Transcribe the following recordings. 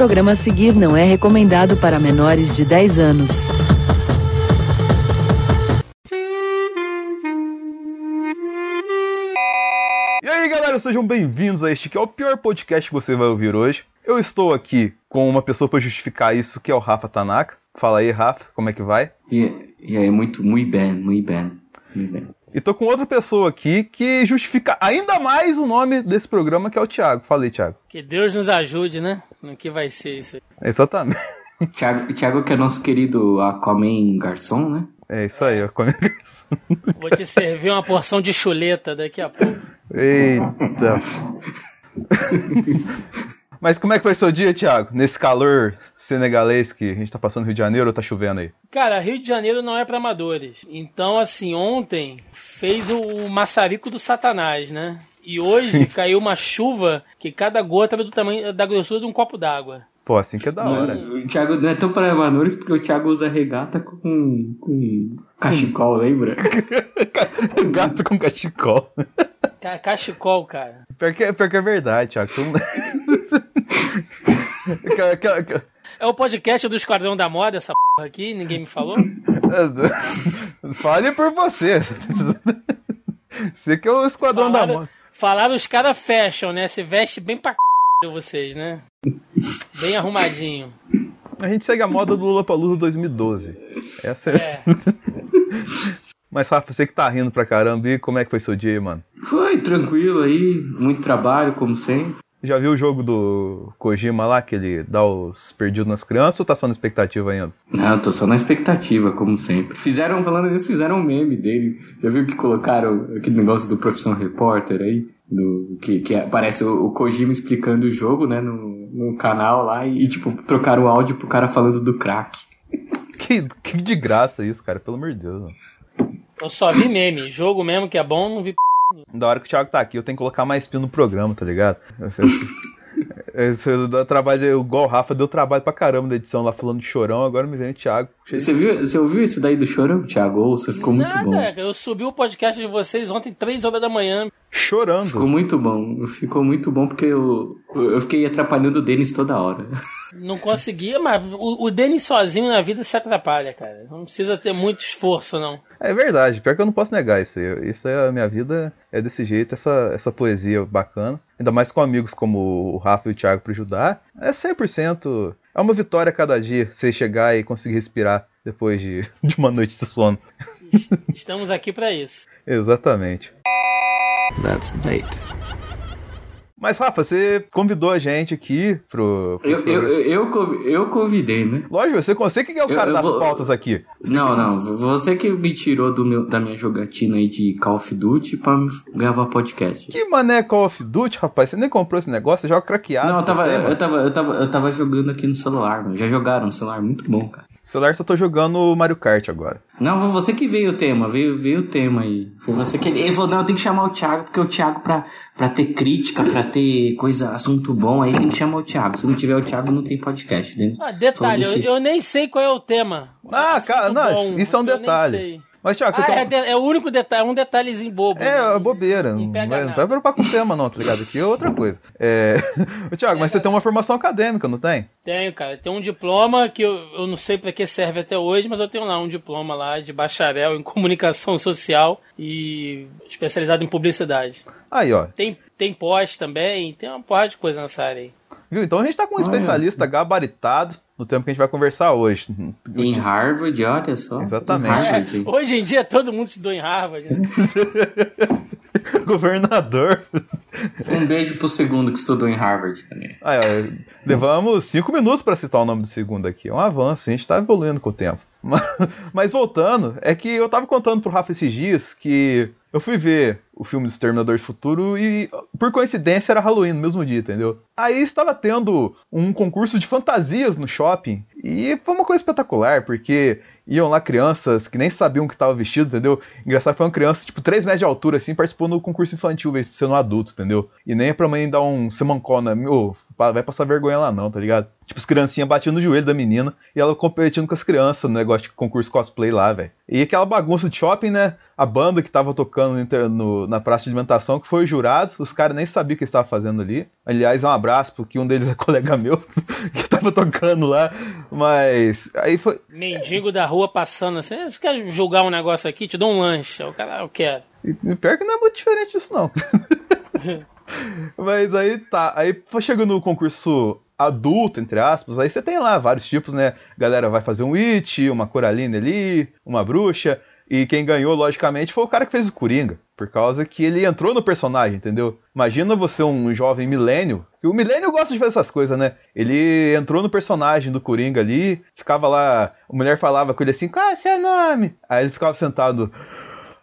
programa a seguir não é recomendado para menores de 10 anos. E aí, galera, sejam bem-vindos a este que é o pior podcast que você vai ouvir hoje. Eu estou aqui com uma pessoa para justificar isso, que é o Rafa Tanaka. Fala aí, Rafa, como é que vai? E, e aí, muito, muito bem, muito bem, muito bem. E tô com outra pessoa aqui que justifica ainda mais o nome desse programa, que é o Thiago. Falei, Thiago. Que Deus nos ajude, né? No que vai ser isso aí. Exatamente. Thiago, Thiago que é nosso querido Aquaman Garçom, né? É isso aí, ó. Vou te servir uma porção de chuleta daqui a pouco. Eita. Mas como é que foi seu dia, Thiago? Nesse calor senegalês que a gente tá passando no Rio de Janeiro ou tá chovendo aí? Cara, Rio de Janeiro não é para amadores. Então, assim, ontem fez o maçarico do satanás, né? E hoje Sim. caiu uma chuva que cada gota era do tamanho da grossura de um copo d'água. Pô, assim que é da hora. o Thiago não é tão para amadores porque o Thiago usa regata com, com cachecol, lembra? Gato com cachecol. Cachecol, cara. Pior que, pior que é verdade, Thiago. É o podcast do Esquadrão da Moda, essa porra aqui, ninguém me falou? Fale por você. Você que é o Esquadrão falaram, da Moda. Falaram os caras fashion, né? Se veste bem pra c... vocês, né? Bem arrumadinho. A gente segue a moda do Lula Palusa 2012. Essa é. é. Mas, Rafa, você que tá rindo pra caramba, e como é que foi seu dia, mano? Foi tranquilo aí, muito trabalho, como sempre. Já viu o jogo do Kojima lá, que ele dá os perdidos nas crianças, ou tá só na expectativa ainda? Não, tô só na expectativa, como sempre. Fizeram, falando nisso, fizeram um meme dele. Já viu que colocaram aquele negócio do Profissão Repórter aí? Do, que, que aparece o, o Kojima explicando o jogo, né, no, no canal lá, e, tipo, trocaram o áudio pro cara falando do crack. Que, que de graça isso, cara, pelo amor de Deus. Mano. Eu só vi meme. Jogo mesmo que é bom, não vi da hora que o Thiago tá aqui, eu tenho que colocar mais pino no programa, tá ligado? Esse, dá trabalho, igual o Rafa deu trabalho pra caramba da edição lá falando de chorão, agora me vem o Thiago. Você, viu, você ouviu isso daí do chorão, Thiago? Ou você ficou Nada, muito bom? Eu subi o podcast de vocês ontem, 3 horas da manhã. Chorando. Ficou muito bom. Ficou muito bom porque eu, eu fiquei atrapalhando o Denis toda hora. Não conseguia, mas o, o Denis sozinho na vida se atrapalha, cara. Não precisa ter muito esforço, não. É verdade, pior que eu não posso negar isso aí. Isso é a minha vida, é desse jeito, essa, essa poesia bacana. Ainda mais com amigos como o Rafa e o Thiago para ajudar. É 100%. É uma vitória a cada dia você chegar e conseguir respirar depois de, de uma noite de sono. Estamos aqui para isso. Exatamente. That's bait. Mas, Rafa, você convidou a gente aqui pro. pro eu, eu, eu, eu, convidei, né? Lógico, você, você que é o cara das vou... pautas aqui. Você não, que... não. Você que me tirou do meu, da minha jogatina aí de Call of Duty pra gravar podcast. Que mané Call of Duty, rapaz? Você nem comprou esse negócio, você joga craqueado. Não, eu tava, eu, tava, eu, tava, eu tava jogando aqui no celular, mano. Já jogaram no celular, muito bom, cara celular só tô jogando Mario Kart agora. Não, foi você que veio o tema, veio, veio o tema aí. Foi você que. Ele falou, não, eu tenho que chamar o Thiago, porque o Thiago, pra, pra ter crítica, pra ter coisa, assunto bom, aí tem que chamar o Thiago. Se não tiver o Thiago, não tem podcast. Né? Ah, detalhe, eu, eu, nem sei qual é o tema. Ah, cara, não, bom, isso é um detalhe. Mas, Thiago, você ah, tá... é, é, o único detalhe, é um detalhezinho bobo. É, né? é bobeira. Não vai, vai preocupar com o tema, não, tá ligado? Aqui é outra coisa. É... Thiago, é, mas você tem uma formação acadêmica, não tem? Tenho, cara. Tem um diploma que eu, eu não sei para que serve até hoje, mas eu tenho lá um diploma lá de bacharel em comunicação social e especializado em publicidade. Aí, ó. Tem, tem pós também, tem uma porrada de coisa nessa área aí. Viu? Então a gente tá com um especialista gabaritado no tempo que a gente vai conversar hoje. Em Harvard, olha só. Exatamente. Harvard. É, hoje em dia todo mundo estudou em Harvard. Né? Governador. Um beijo pro segundo que estudou em Harvard também. Ah, é, levamos cinco minutos para citar o nome do segundo aqui. É um avanço, a gente tá evoluindo com o tempo. Mas voltando, é que eu tava contando pro Rafa esses dias que eu fui ver o filme do Exterminador do Futuro e, por coincidência, era Halloween no mesmo dia, entendeu? Aí estava tendo um concurso de fantasias no shopping e foi uma coisa espetacular, porque iam lá crianças que nem sabiam que estava vestido, entendeu? Engraçado foi uma criança, tipo, 3 metros de altura, assim, participou no concurso infantil, sendo um adulto, entendeu? E nem é pra mãe dar um semancó na. Oh, vai passar vergonha lá não, tá ligado? Tipo, as criancinhas batiam no joelho da menina e ela competindo com as crianças no negócio de concurso cosplay lá, velho. E aquela bagunça de shopping, né? A banda que tava tocando no, no, na praça de alimentação, que foi o jurado, os caras nem sabiam o que estavam fazendo ali. Aliás, um abraço, porque um deles é colega meu, que tava tocando lá. Mas aí foi. Mendigo da rua passando assim, você quer julgar um negócio aqui? Te dou um lanche. O cara, eu quero. E pior que não é muito diferente disso, não. Mas aí tá. Aí chegando no concurso adulto, entre aspas, aí você tem lá vários tipos, né? galera vai fazer um It, uma Coraline ali, uma bruxa. E quem ganhou, logicamente, foi o cara que fez o Coringa. Por causa que ele entrou no personagem, entendeu? Imagina você, um jovem milênio. O milênio gosta de fazer essas coisas, né? Ele entrou no personagem do Coringa ali, ficava lá. A mulher falava com ele assim: qual é seu nome? Aí ele ficava sentado.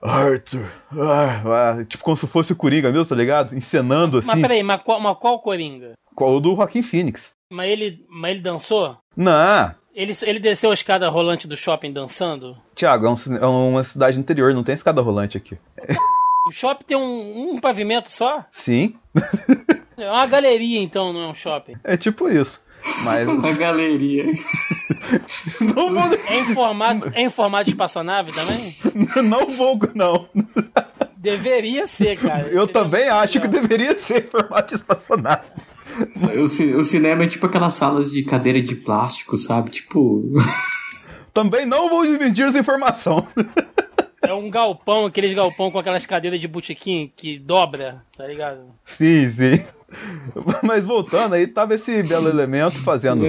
Arthur. Ah, ah, tipo como se fosse o Coringa mesmo, tá ligado? Encenando assim. Mas peraí, mas qual, mas qual Coringa? Qual o do Joaquim Phoenix. Mas ele, mas ele dançou? Não. Ele, ele desceu a escada rolante do shopping dançando? Tiago, é, um, é, uma cidade interior, não tem escada rolante aqui. O shopping tem um, um pavimento só? Sim. É uma galeria, então, não é um shopping. É tipo isso. Mas... Uma galeria. não vou... é, em formato, é em formato de espaçonave também? Não vou, não. Deveria ser, cara. Eu Seria também acho que deveria ser em formato de espaçonave. O, o cinema é tipo aquelas salas de cadeira de plástico, sabe? Tipo. Também não vou desmentir essa informação. É um galpão, aqueles galpão com aquelas cadeiras de botequim que dobra, tá ligado? Sim, sim. Mas voltando, aí tava esse belo elemento fazendo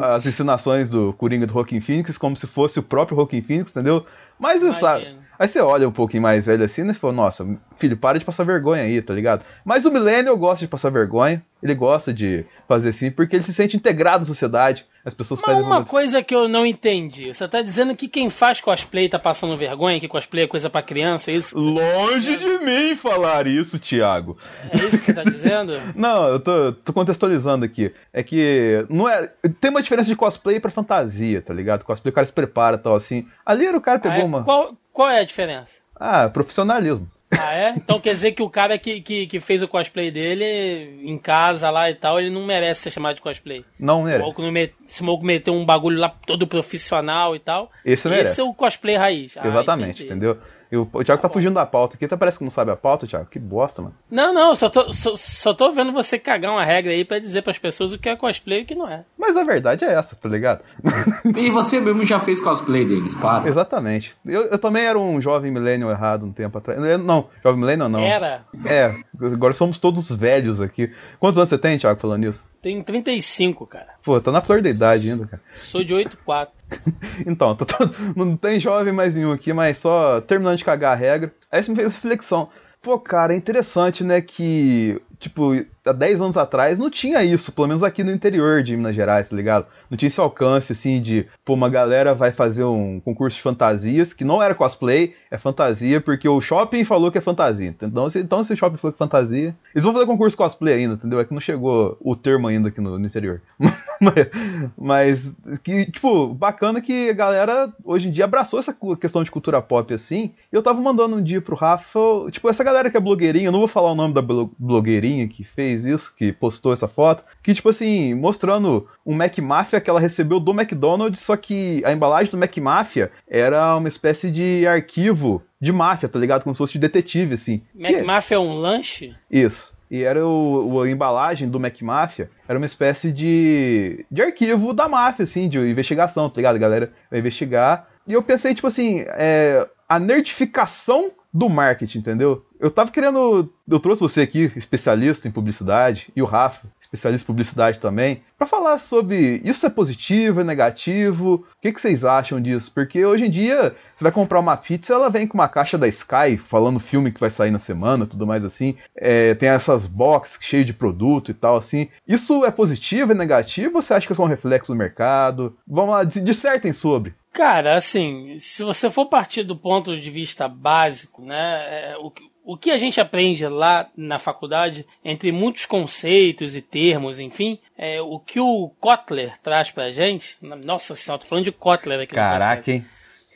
as ensinações do Coringa do Rockin' Phoenix como se fosse o próprio Rockin' Phoenix, entendeu? Mas sabe, aí você olha um pouquinho mais velho assim né, e fala, nossa, filho, para de passar vergonha aí, tá ligado? Mas o Millennial gosta de passar vergonha, ele gosta de fazer assim, porque ele se sente integrado na sociedade. As pessoas Mas uma muito... coisa que eu não entendi. Você tá dizendo que quem faz cosplay tá passando vergonha, que cosplay é coisa para criança, é isso? Longe tá de mim falar isso, Thiago. É isso que você tá dizendo? não, eu tô, tô, contextualizando aqui. É que não é, tem uma diferença de cosplay para fantasia, tá ligado? Cosplay o cara se prepara tal assim. Ali era o cara pegou ah, é? uma Qual, qual é a diferença? Ah, profissionalismo. Ah, é? Então quer dizer que o cara que, que, que, fez o cosplay dele em casa lá e tal, ele não merece ser chamado de cosplay. Não merece. Se o maluco meteu um bagulho lá todo profissional e tal. Esse merece. Esse é o cosplay raiz. Ah, Exatamente, entendeu? E o, o Thiago tá, tá fugindo da pauta aqui, até parece que não sabe a pauta, Thiago. Que bosta, mano. Não, não, só tô, só, só tô vendo você cagar uma regra aí para dizer para as pessoas o que é cosplay e o que não é. Mas a verdade é essa, tá ligado? e você mesmo já fez cosplay deles, para. Exatamente. Eu, eu também era um jovem millennial errado um tempo atrás. Não, jovem millennial não. Era. É, agora somos todos velhos aqui. Quantos anos você tem, Thiago, falando isso? Tenho 35, cara. Pô, tá na flor da idade ainda, cara. Sou de 8,4. então, tô, tô, não tem jovem mais nenhum aqui, mas só terminando de cagar a regra. Aí isso me fez reflexão. Pô, cara, é interessante, né, que, tipo, há 10 anos atrás não tinha isso, pelo menos aqui no interior de Minas Gerais, tá ligado? Não tinha esse alcance, assim, de, pô, uma galera vai fazer um concurso de fantasias, que não era cosplay, é fantasia, porque o shopping falou que é fantasia. Então, se, então se o shopping falou que é fantasia, eles vão fazer concurso cosplay ainda, entendeu? É que não chegou o termo ainda aqui no, no interior. mas, que, tipo, bacana que a galera hoje em dia abraçou essa questão de cultura pop, assim, e eu tava mandando um dia pro Rafa, tipo, essa galera que é blogueirinha, eu não vou falar o nome da blogueirinha que fez isso, que postou essa foto, que, tipo assim, mostrando um Mac Mafia que ela recebeu do McDonald's, só que a embalagem do Mac Mafia era uma espécie de arquivo de máfia, tá ligado? Como se fosse de detetive, assim. Mac que... Mafia é um lanche? Isso. E era o, a embalagem do Mac Mafia, era uma espécie de, de arquivo da máfia, assim, de investigação, tá ligado? A galera vai investigar. E eu pensei, tipo assim, é, a nerdificação do marketing, entendeu? Eu tava querendo. Eu trouxe você aqui, especialista em publicidade, e o Rafa, especialista em publicidade também, para falar sobre isso é positivo, é negativo, o que, que, vocês acham disso? Porque hoje em dia, você vai comprar uma pizza, ela vem com uma caixa da Sky, falando filme que vai sair na semana, tudo mais assim. É, tem essas boxes cheias de produto e tal, assim. Isso é positivo, é negativo, você acha que é só um reflexo do mercado? Vamos lá, dissertem sobre. Cara, assim, se você for partir do ponto de vista básico, né, é, o, o que a gente aprende lá na faculdade, entre muitos conceitos e termos, enfim, é o que o Kotler traz pra gente. Nossa senhora, tô falando de Kotler aqui. Caraca, hein?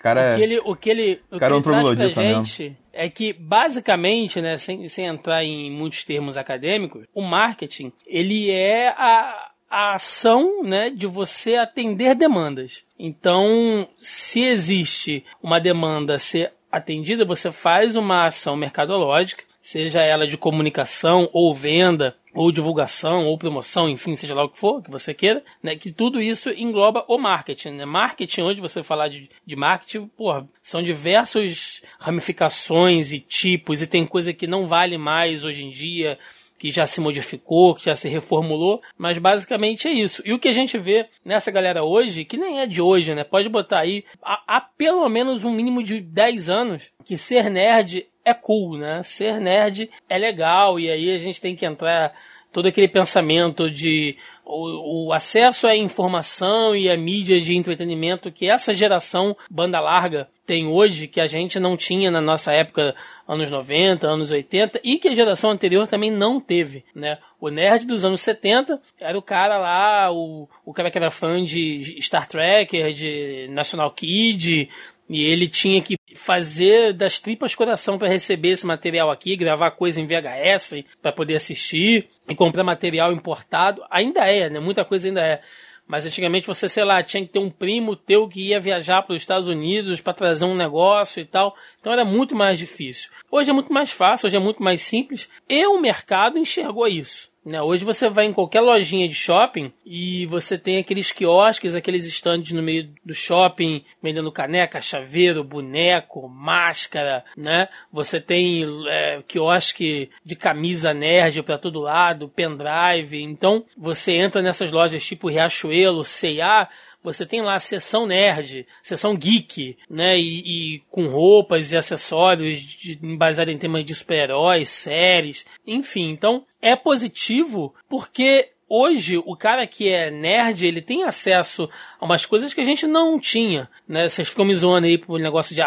cara o que ele, o que ele, o cara é que um ele traz pra troglodita mesmo. gente é que, basicamente, né, sem, sem entrar em muitos termos acadêmicos, o marketing, ele é a, a ação né, de você atender demandas. Então, se existe uma demanda a ser atendida, você faz uma ação mercadológica, seja ela de comunicação ou venda, ou divulgação, ou promoção, enfim, seja lá o que for que você queira, né? Que tudo isso engloba o marketing, né? Marketing, onde você falar de, de marketing, porra, são diversas ramificações e tipos, e tem coisa que não vale mais hoje em dia, que já se modificou, que já se reformulou, mas basicamente é isso. E o que a gente vê nessa galera hoje, que nem é de hoje, né? Pode botar aí, há, há pelo menos um mínimo de 10 anos, que ser nerd é cool, né? Ser nerd é legal, e aí a gente tem que entrar todo aquele pensamento de o, o, acesso à informação e à mídia de entretenimento que essa geração banda larga tem hoje, que a gente não tinha na nossa época, anos 90, anos 80, e que a geração anterior também não teve, né? O nerd dos anos 70 era o cara lá, o, o cara que era fã de Star Trek, de National Kid, e ele tinha que fazer das tripas coração para receber esse material aqui, gravar coisa em VHS para poder assistir e comprar material importado. Ainda é, né? Muita coisa ainda é. Mas antigamente você, sei lá, tinha que ter um primo teu que ia viajar para os Estados Unidos para trazer um negócio e tal. Então era muito mais difícil. Hoje é muito mais fácil, hoje é muito mais simples. E o mercado enxergou isso. Né? Hoje você vai em qualquer lojinha de shopping e você tem aqueles quiosques, aqueles estandes no meio do shopping vendendo caneca, chaveiro, boneco, máscara, né? Você tem é, quiosque de camisa nerd para todo lado, pendrive. Então você entra nessas lojas tipo Riachuelo, C&A, você tem lá a seção nerd, seção geek, né? E, e com roupas e acessórios de, baseados em temas de super-heróis, séries, enfim. Então é positivo porque hoje o cara que é nerd, ele tem acesso a umas coisas que a gente não tinha, né? Vocês ficam me zoando aí pro negócio de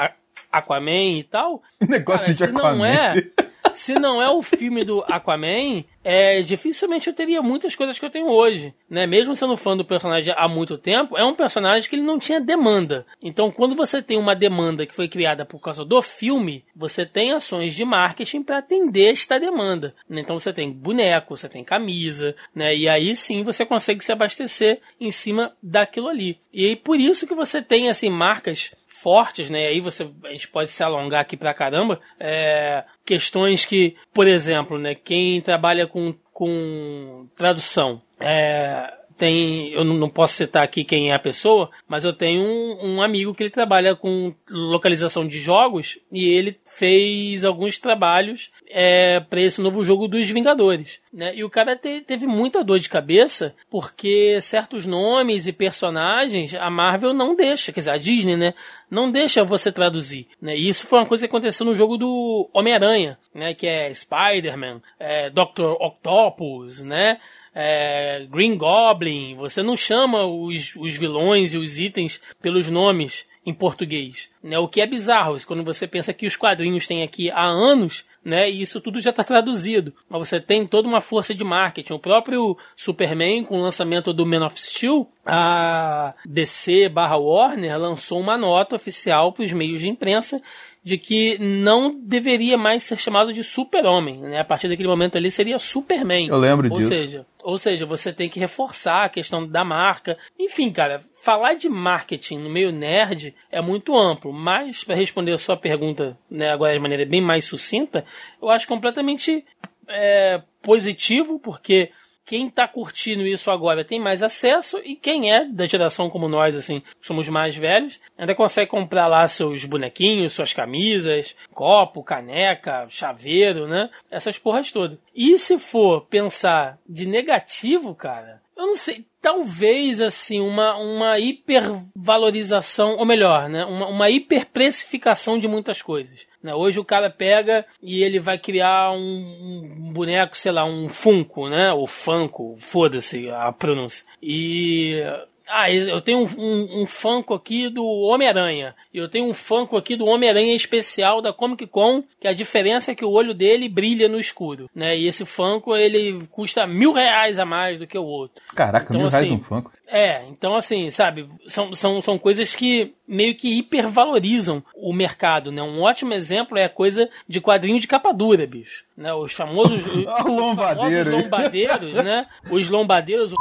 Aquaman e tal. Negócio Cara, de se Aquaman. não é, se não é o filme do Aquaman, é, dificilmente eu teria muitas coisas que eu tenho hoje, né? Mesmo sendo fã do personagem há muito tempo, é um personagem que ele não tinha demanda. Então, quando você tem uma demanda que foi criada por causa do filme, você tem ações de marketing para atender esta demanda. Então, você tem boneco, você tem camisa, né? E aí sim você consegue se abastecer em cima daquilo ali. E por isso que você tem assim marcas fortes, né? Aí você a gente pode se alongar aqui pra caramba. É, questões que, por exemplo, né? Quem trabalha com, com tradução, é, tem, eu não posso citar aqui quem é a pessoa, mas eu tenho um, um amigo que ele trabalha com localização de jogos e ele fez alguns trabalhos é, para esse novo jogo dos Vingadores. Né? E o cara te, teve muita dor de cabeça porque certos nomes e personagens a Marvel não deixa, quer dizer, a Disney, né? Não deixa você traduzir. Né? E isso foi uma coisa que aconteceu no jogo do Homem-Aranha, né? Que é Spider-Man, é, Dr. Octopus, né? É, Green Goblin, você não chama os, os vilões e os itens pelos nomes em português. Né? O que é bizarro, quando você pensa que os quadrinhos têm aqui há anos, né? E isso tudo já está traduzido. Mas você tem toda uma força de marketing. O próprio Superman, com o lançamento do Man of Steel, a DC barra Warner lançou uma nota oficial para os meios de imprensa de que não deveria mais ser chamado de super-homem, né? A partir daquele momento ali seria Superman. Eu lembro ou disso. Seja, ou seja, você tem que reforçar a questão da marca. Enfim, cara, falar de marketing no meio nerd é muito amplo, mas para responder a sua pergunta, né, agora de maneira bem mais sucinta, eu acho completamente é, positivo, porque quem está curtindo isso agora tem mais acesso e quem é da geração como nós, assim, somos mais velhos, ainda consegue comprar lá seus bonequinhos, suas camisas, copo, caneca, chaveiro, né? Essas porras todas. E se for pensar de negativo, cara, eu não sei, talvez assim uma, uma hipervalorização, ou melhor, né, uma, uma hiperprecificação de muitas coisas. Né? Hoje o cara pega e ele vai criar um, um boneco, sei lá, um Funko, né, ou Funko, foda-se a pronúncia. E ah, eu tenho um, um, um Funko aqui do Homem-Aranha. Eu tenho um Funko aqui do Homem-Aranha especial da Comic Con, que a diferença é que o olho dele brilha no escuro, né? E esse Funko, ele custa mil reais a mais do que o outro. Caraca, Então, mil reais assim, um Funko. É, então assim, sabe, são, são, são coisas que meio que hipervalorizam o mercado, né? Um ótimo exemplo é a coisa de quadrinho de capa dura, bicho. Né? Os famosos, os, Ó, o lombadeiro famosos lombadeiros, né? Os lombadeiros, o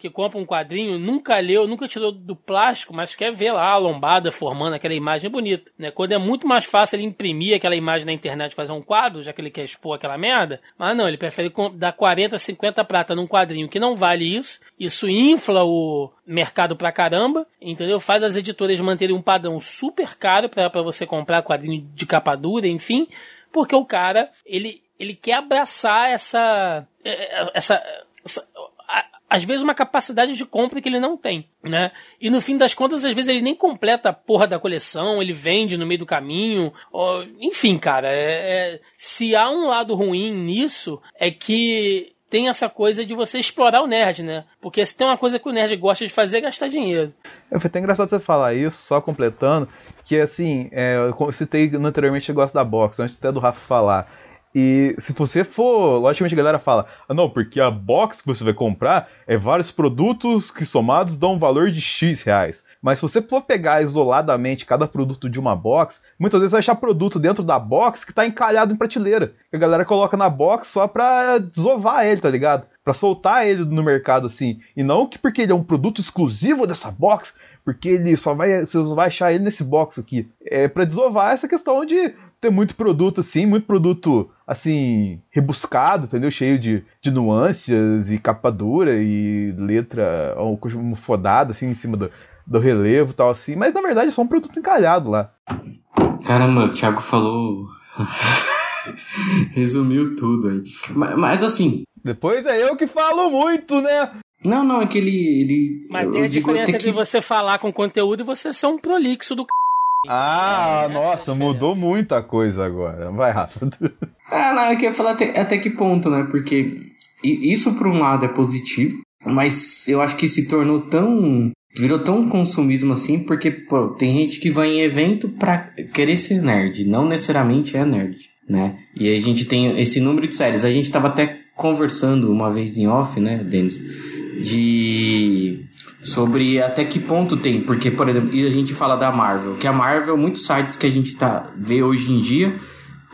que compra um quadrinho, nunca leu, nunca tirou do plástico, mas quer ver lá a lombada formando aquela imagem bonita, né? Quando é muito mais fácil ele imprimir aquela imagem na internet fazer um quadro, já que ele quer expor aquela merda, mas não, ele prefere dar 40, 50 prata num quadrinho que não vale isso, isso infla o mercado pra caramba, entendeu? Faz as editoras manterem um padrão super caro pra você comprar quadrinho de capa dura, enfim, porque o cara, ele, ele quer abraçar essa, eh, essa, essa a- às vezes uma capacidade de compra que ele não tem, né? E no fim das contas, às vezes ele nem completa a porra da coleção, ele vende no meio do caminho, enfim, cara, é- é- se há um lado ruim nisso, é que tem essa coisa de você explorar o nerd, né? Porque se tem uma coisa que o nerd gosta de fazer é gastar dinheiro. É, Foi até engraçado você falar isso, só completando, que assim, é, eu citei anteriormente eu gosto da box, antes até do Rafa falar. E se você for, logicamente a galera fala, ah não, porque a box que você vai comprar é vários produtos que somados dão um valor de X reais. Mas se você for pegar isoladamente cada produto de uma box, muitas vezes vai achar produto dentro da box que tá encalhado em prateleira. A galera coloca na box só pra desovar ele, tá ligado? Pra soltar ele no mercado assim. E não que porque ele é um produto exclusivo dessa box, porque ele só vai, você só vai achar ele nesse box aqui. É pra desovar essa questão de ter muito produto assim, muito produto assim, rebuscado, entendeu? Cheio de, de nuances e capa dura e letra ou coisa fodada assim em cima do, do relevo e tal assim, mas na verdade é só um produto encalhado lá. Caramba, o Thiago falou. Resumiu tudo aí. Mas, mas assim. Depois é eu que falo muito, né? Não, não, é que ele. ele Mas eu tem a digo diferença entre você falar com conteúdo e você ser um prolixo do c... Ah, É, essa é nossa, mudou muita coisa agora. Vai, Rafa. Ah, não, eu queria falar até, até que ponto, né? Porque isso, por um lado, é positivo, mas eu acho que se tornou tão. Virou tão consumismo assim, porque, pô, tem gente que vai em evento pra querer ser nerd, não necessariamente é nerd, né? E a gente tem esse número de séries. A gente tava até conversando uma vez em off, né, Denis? De. Sobre até que ponto tem, porque, por exemplo, e a gente fala da Marvel, que a Marvel, muitos sites que a gente tá, vê hoje em dia,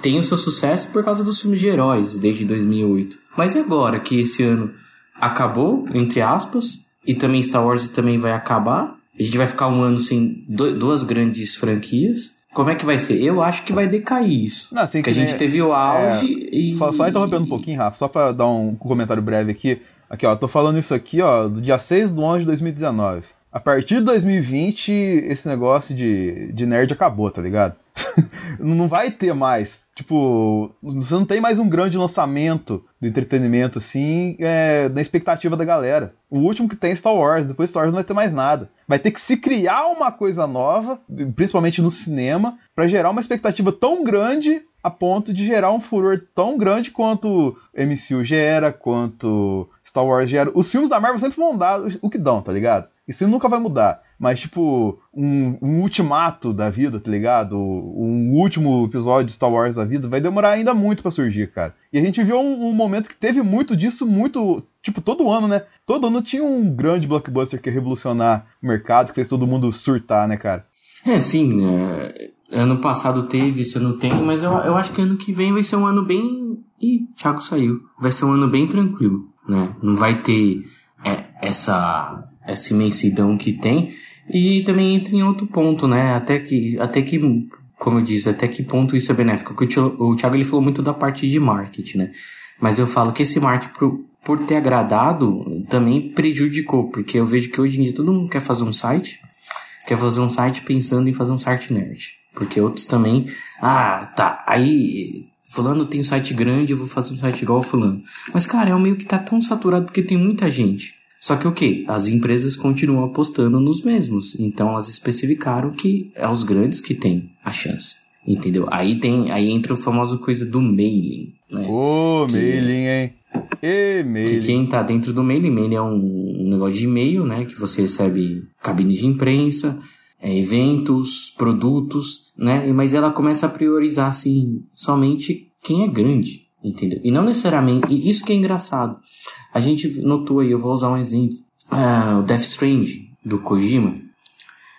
tem o seu sucesso por causa dos filmes de heróis desde 2008. Mas e agora que esse ano acabou, entre aspas, e também Star Wars também vai acabar, a gente vai ficar um ano sem duas grandes franquias. Como é que vai ser? Eu acho que vai decair isso. Não, assim, Porque a que gente nem- teve o auge e. Só, só interrompendo um pouquinho, Rafa, só pra dar um comentário breve aqui. Aqui, ó, tô falando isso aqui, ó, do dia 6 de 11 de 2019. A partir de 2020, esse negócio de, de nerd acabou, tá ligado? não vai ter mais. Tipo, você não tem mais um grande lançamento do entretenimento, assim, é, na expectativa da galera. O último que tem é Star Wars, depois Star Wars não vai ter mais nada. Vai ter que se criar uma coisa nova, principalmente no cinema, pra gerar uma expectativa tão grande a ponto de gerar um furor tão grande quanto MCU gera, quanto Star Wars gera. Os filmes da Marvel sempre vão dar o que dão, tá ligado? Isso nunca vai mudar. Mas, tipo, um, um ultimato da vida, tá ligado? Um último episódio de Star Wars da vida vai demorar ainda muito pra surgir, cara. E a gente viu um, um momento que teve muito disso, muito. Tipo, todo ano, né? Todo ano tinha um grande blockbuster que ia revolucionar o mercado, que fez todo mundo surtar, né, cara? É, sim. é, ano passado teve, esse ano tem, mas eu, eu acho que ano que vem vai ser um ano bem. Ih, Thiago saiu. Vai ser um ano bem tranquilo, né? Não vai ter é, essa, essa imensidão que tem. E também entra em outro ponto, né? Até que, até que, como eu disse, até que ponto isso é benéfico. Porque o Thiago ele falou muito da parte de marketing, né? Mas eu falo que esse marketing, por, por ter agradado, também prejudicou. Porque eu vejo que hoje em dia todo mundo quer fazer um site, quer fazer um site pensando em fazer um site nerd. Porque outros também, ah, tá, aí fulano tem site grande, eu vou fazer um site igual fulano. Mas cara, é um meio que tá tão saturado porque tem muita gente. Só que o que? As empresas continuam apostando nos mesmos. Então elas especificaram que é os grandes que têm a chance. Entendeu? Aí tem, aí entra o famoso coisa do mailing, né? Ô, Que- mailing, hein? E-mail. Que quem tá dentro do mail, e-mail é um negócio de e-mail, né? Que você recebe cabine de imprensa, é, eventos, produtos, né? Mas ela começa a priorizar, assim, somente quem é grande, entendeu? E não necessariamente... E isso que é engraçado. A gente notou aí, eu vou usar um exemplo. Ah, o Death Strange, do Kojima,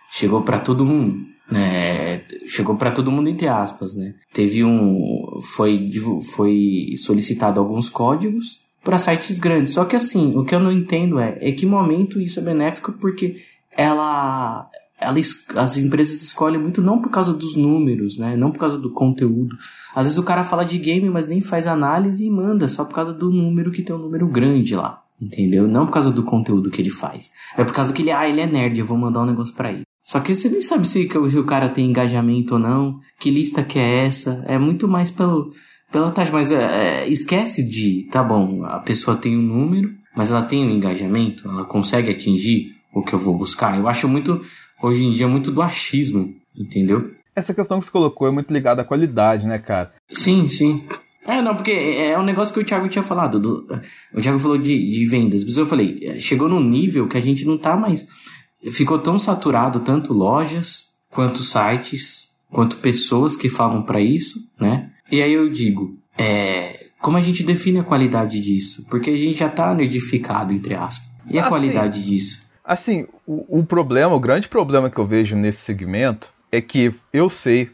chegou para todo mundo né, chegou para todo mundo entre aspas, né? Teve um foi foi solicitado alguns códigos para sites grandes. Só que assim, o que eu não entendo é é que momento isso é benéfico porque ela ela, as empresas escolhem muito não por causa dos números, né? Não por causa do conteúdo. Às vezes o cara fala de game, mas nem faz análise e manda só por causa do número que tem um número grande lá. Entendeu? Não por causa do conteúdo que ele faz. É por causa que ele, ah, ele é nerd, eu vou mandar um negócio para ele. Só que você nem sabe se, o cara tem engajamento ou não, que lista que é essa. É muito mais pelo, pela taxa. Mas é, é, esquece de, tá bom, a pessoa tem um número, mas ela tem um engajamento, ela consegue atingir o que eu vou buscar. Eu acho muito, hoje em dia, muito do achismo, entendeu? Essa questão que você colocou é muito ligada à qualidade, né, cara? Sim, sim. É, não, porque é um negócio que o Thiago tinha falado. Do, o Thiago falou de, de vendas. Mas eu falei, é, chegou num nível que a gente não tá mais ficou tão saturado tanto lojas quanto sites quanto pessoas que falam para isso, né? E aí eu digo, é, como a gente define a qualidade disso? Porque a gente já tá nerdificado, entre aspas. E a assim, qualidade disso? Assim, o, o problema, o grande problema que eu vejo nesse segmento é que eu sei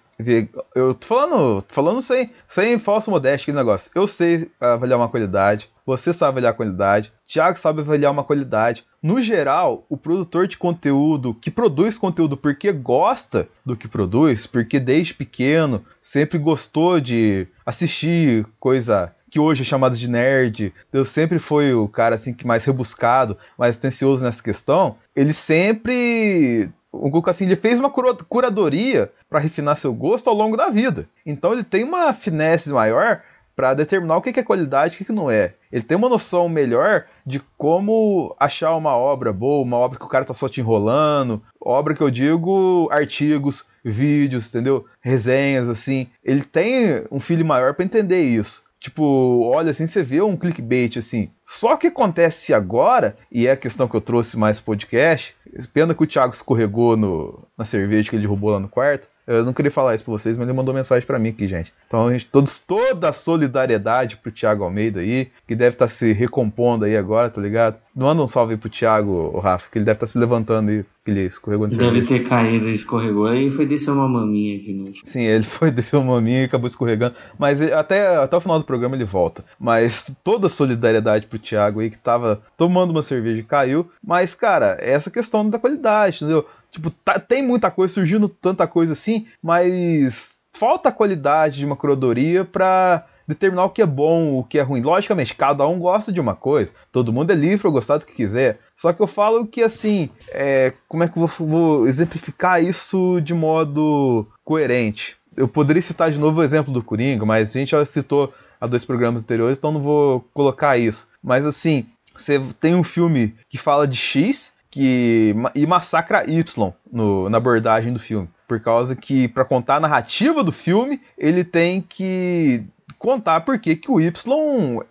eu tô falando, falando sem, sem falso modéstia aquele negócio. Eu sei avaliar uma qualidade, você sabe avaliar a qualidade, Thiago sabe avaliar uma qualidade. No geral, o produtor de conteúdo que produz conteúdo porque gosta do que produz, porque desde pequeno sempre gostou de assistir coisa que hoje é chamado de nerd, Deus sempre foi o cara assim que mais rebuscado, mais atencioso nessa questão. Ele sempre o Goku assim, ele fez uma curadoria para refinar seu gosto ao longo da vida. Então ele tem uma finesse maior para determinar o que é qualidade e o que não é. Ele tem uma noção melhor de como achar uma obra boa, uma obra que o cara tá só te enrolando, obra que eu digo artigos, vídeos, entendeu? Resenhas assim. Ele tem um filho maior para entender isso. Tipo, olha assim, você vê um clickbait assim. Só que acontece agora, e é a questão que eu trouxe mais podcast, pena que o Thiago escorregou no, na cerveja que ele derrubou lá no quarto. Eu não queria falar isso pra vocês, mas ele mandou mensagem para mim aqui, gente. Então, a gente, todos, toda a solidariedade pro Thiago Almeida aí, que deve estar tá se recompondo aí agora, tá ligado? Manda um salve aí pro Thiago, o Rafa, que ele deve estar tá se levantando aí, que ele escorregou Deve cerveja. ter caído, escorregou aí e foi descer uma maminha aqui no. Sim, ele foi descer uma maminha e acabou escorregando. Mas ele, até, até o final do programa ele volta. Mas toda a solidariedade pro Thiago aí, que tava tomando uma cerveja e caiu. Mas, cara, é essa questão da qualidade, entendeu? Tipo, tá, tem muita coisa, surgindo tanta coisa assim, mas falta a qualidade de uma curadoria pra determinar o que é bom, o que é ruim. Logicamente, cada um gosta de uma coisa, todo mundo é livre para gostar do que quiser. Só que eu falo que assim, é, como é que eu vou, vou exemplificar isso de modo coerente? Eu poderia citar de novo o exemplo do Coringa, mas a gente já citou há dois programas anteriores, então não vou colocar isso. Mas assim, você tem um filme que fala de X que e massacra Y no, na abordagem do filme. Por causa que, para contar a narrativa do filme, ele tem que contar por que, que o Y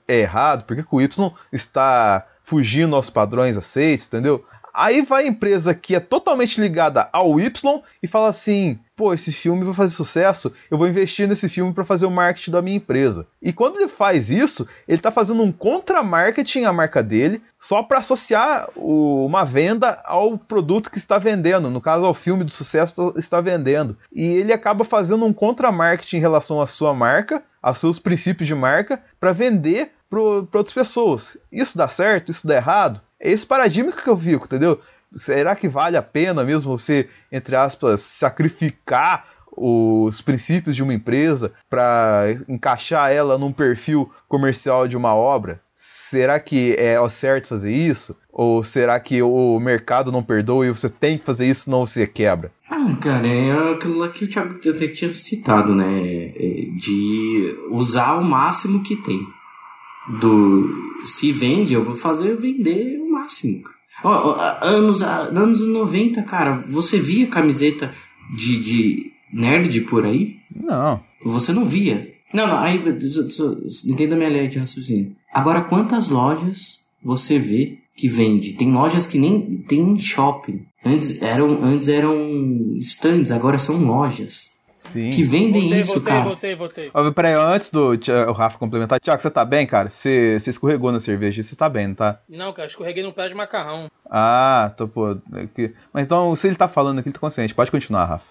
é errado, por que, que o Y está fugindo aos padrões aceitos, entendeu? Aí vai a empresa que é totalmente ligada ao Y e fala assim: pô, esse filme vai fazer sucesso, eu vou investir nesse filme para fazer o marketing da minha empresa. E quando ele faz isso, ele está fazendo um contra-marketing à marca dele, só para associar o, uma venda ao produto que está vendendo, no caso ao filme do sucesso está vendendo. E ele acaba fazendo um contra-marketing em relação à sua marca, aos seus princípios de marca, para vender para outras pessoas. Isso dá certo? Isso dá errado? É esse paradigma que eu fico, entendeu? Será que vale a pena mesmo você, entre aspas, sacrificar os princípios de uma empresa para encaixar ela num perfil comercial de uma obra? Será que é o certo fazer isso? Ou será que o mercado não perdoa e você tem que fazer isso, senão você quebra? Ah, cara, é aquilo lá que o Thiago até tinha citado, né? É de usar o máximo que tem do se vende, eu vou fazer vender o máximo. Ó, anos, anos 90, cara, você via camiseta de, de nerd por aí? Não. Você não via. Não, não, aí, entenda a minha linha de raciocínio. Agora, quantas lojas você vê que vende? Tem lojas que nem tem shopping. Antes eram, antes eram stands, agora são lojas. Sim. Que vendem Voltei, isso, voltei, cara. voltei, voltei. Ó, Peraí, antes do o Rafa complementar. Tiago, você tá bem, cara? Você, você escorregou na cerveja, você tá bem, não tá? Não, cara, escorreguei num pé de macarrão. Ah, tô, pô. é que- Mas então, se ele tá falando aqui, ele tá consciente. Pode continuar, Rafa.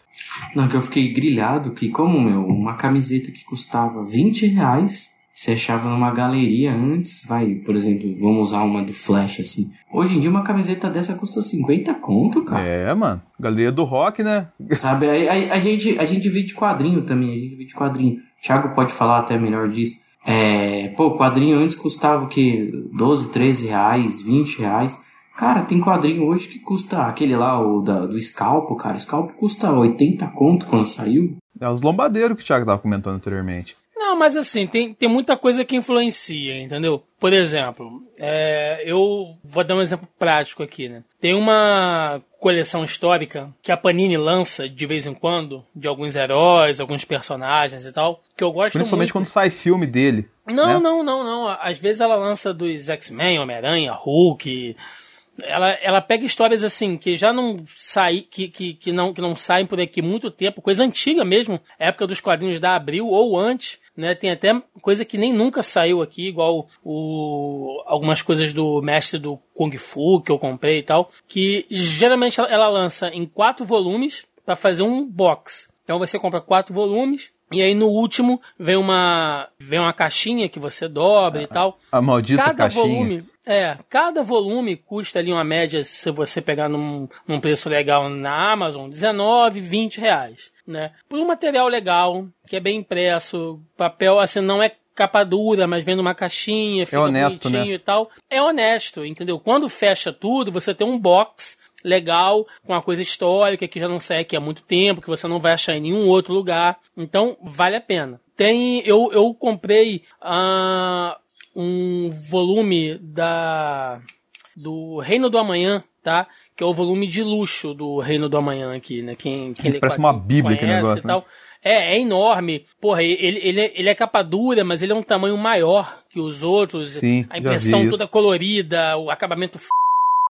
Não, que eu fiquei grilhado que, como, meu, uma camiseta que custava 20 reais, você achava numa galeria antes, vai, por exemplo, vamos usar uma do Flash, assim. Hoje em dia uma camiseta dessa custa 50 conto, cara. É, mano. Galeria do rock, né? Sabe, a, a- a gente, a gente vê de quadrinho também, a gente vê de quadrinho. Thiago pode falar até melhor disso. É, pô, quadrinho antes custava o quê? 12, 13 reais, 20 reais. Cara, tem quadrinho hoje que custa aquele lá, o da, do Scalpo, cara. Scalpo custa 80 conto quando saiu. É os lombadeiros que o Thiago tava comentando anteriormente. Mas assim, tem, tem muita coisa que influencia, entendeu? Por exemplo, é, eu vou dar um exemplo prático aqui, né? Tem uma coleção histórica que a Panini lança de vez em quando, de alguns heróis, alguns personagens e tal, que eu gosto Principalmente muito. quando sai filme dele. Não, né? não, não, não. Às vezes ela lança dos X-Men, Homem-Aranha, Hulk. Ela, ela pega histórias assim que já não sai, que, que, que, não, que não saem por aqui muito tempo, coisa antiga mesmo, época dos quadrinhos da Abril ou antes, né? Tem até coisa que nem nunca saiu aqui, igual o, algumas coisas do mestre do Kung Fu que eu comprei e tal, que geralmente ela, lança em quatro volumes para fazer um box. Então você compra quatro volumes e aí no último vem uma vem uma caixinha que você dobra e tal. A maldita Cada caixinha. volume, é, cada volume custa ali uma média, se você pegar num, num preço legal na Amazon, 19, 20 reais, né? Por um material legal, que é bem impresso, papel, assim, não é capa dura, mas vem numa caixinha, fica honesto, bonitinho né? e tal. É honesto, entendeu? Quando fecha tudo, você tem um box legal, com uma coisa histórica que já não sai aqui há muito tempo, que você não vai achar em nenhum outro lugar. Então, vale a pena. Tem, eu, eu comprei ah, um volume da do Reino do Amanhã, tá? Que é o volume de luxo do Reino do Amanhã aqui, né? Quem, quem Parece uma bíblia aquele negócio, e tal. É, é enorme. Porra, ele, ele, é- ele é capa dura, mas ele é um tamanho maior que os outros. Sim, a impressão toda colorida, o acabamento f...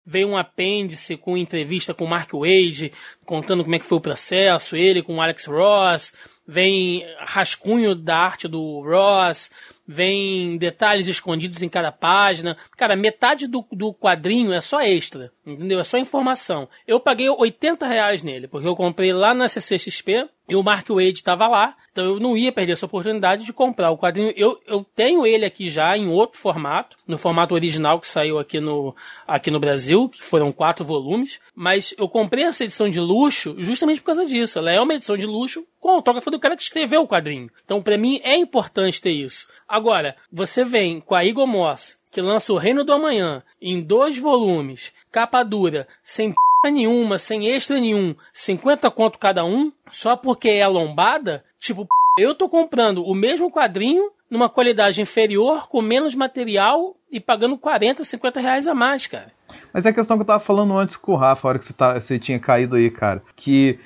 Veio um apêndice com entrevista com o Mark Wade, contando como é que foi o processo, ele com o Alex Ross, vem rascunho da arte do Ross, vem detalhes escondidos em cada página. Cara, metade do, do quadrinho é só extra, entendeu? É só informação. Eu paguei 80 reais nele, porque eu comprei lá na CCXP e o Mark Wade estava lá, então eu não ia perder essa oportunidade de comprar o quadrinho. Eu, eu tenho ele aqui já em outro formato, no formato original que saiu aqui no, aqui no Brasil, que foram quatro volumes, mas eu comprei essa edição de luxo justamente por causa disso. Ela é uma edição de luxo com o autógrafo do cara que escreveu o quadrinho. Então, para mim, é importante ter isso. Agora, você vem com a Igor Moss, que lança o Reino do Amanhã em dois volumes, capa dura, sem p nenhuma, sem extra nenhum, 50 conto cada um, só porque é lombada, tipo, eu tô comprando o mesmo quadrinho numa qualidade inferior, com menos material e pagando 40, 50 reais a mais, cara. Mas é a questão que eu tava falando antes com o Rafa, a hora que você, tá, você tinha caído aí, cara. Que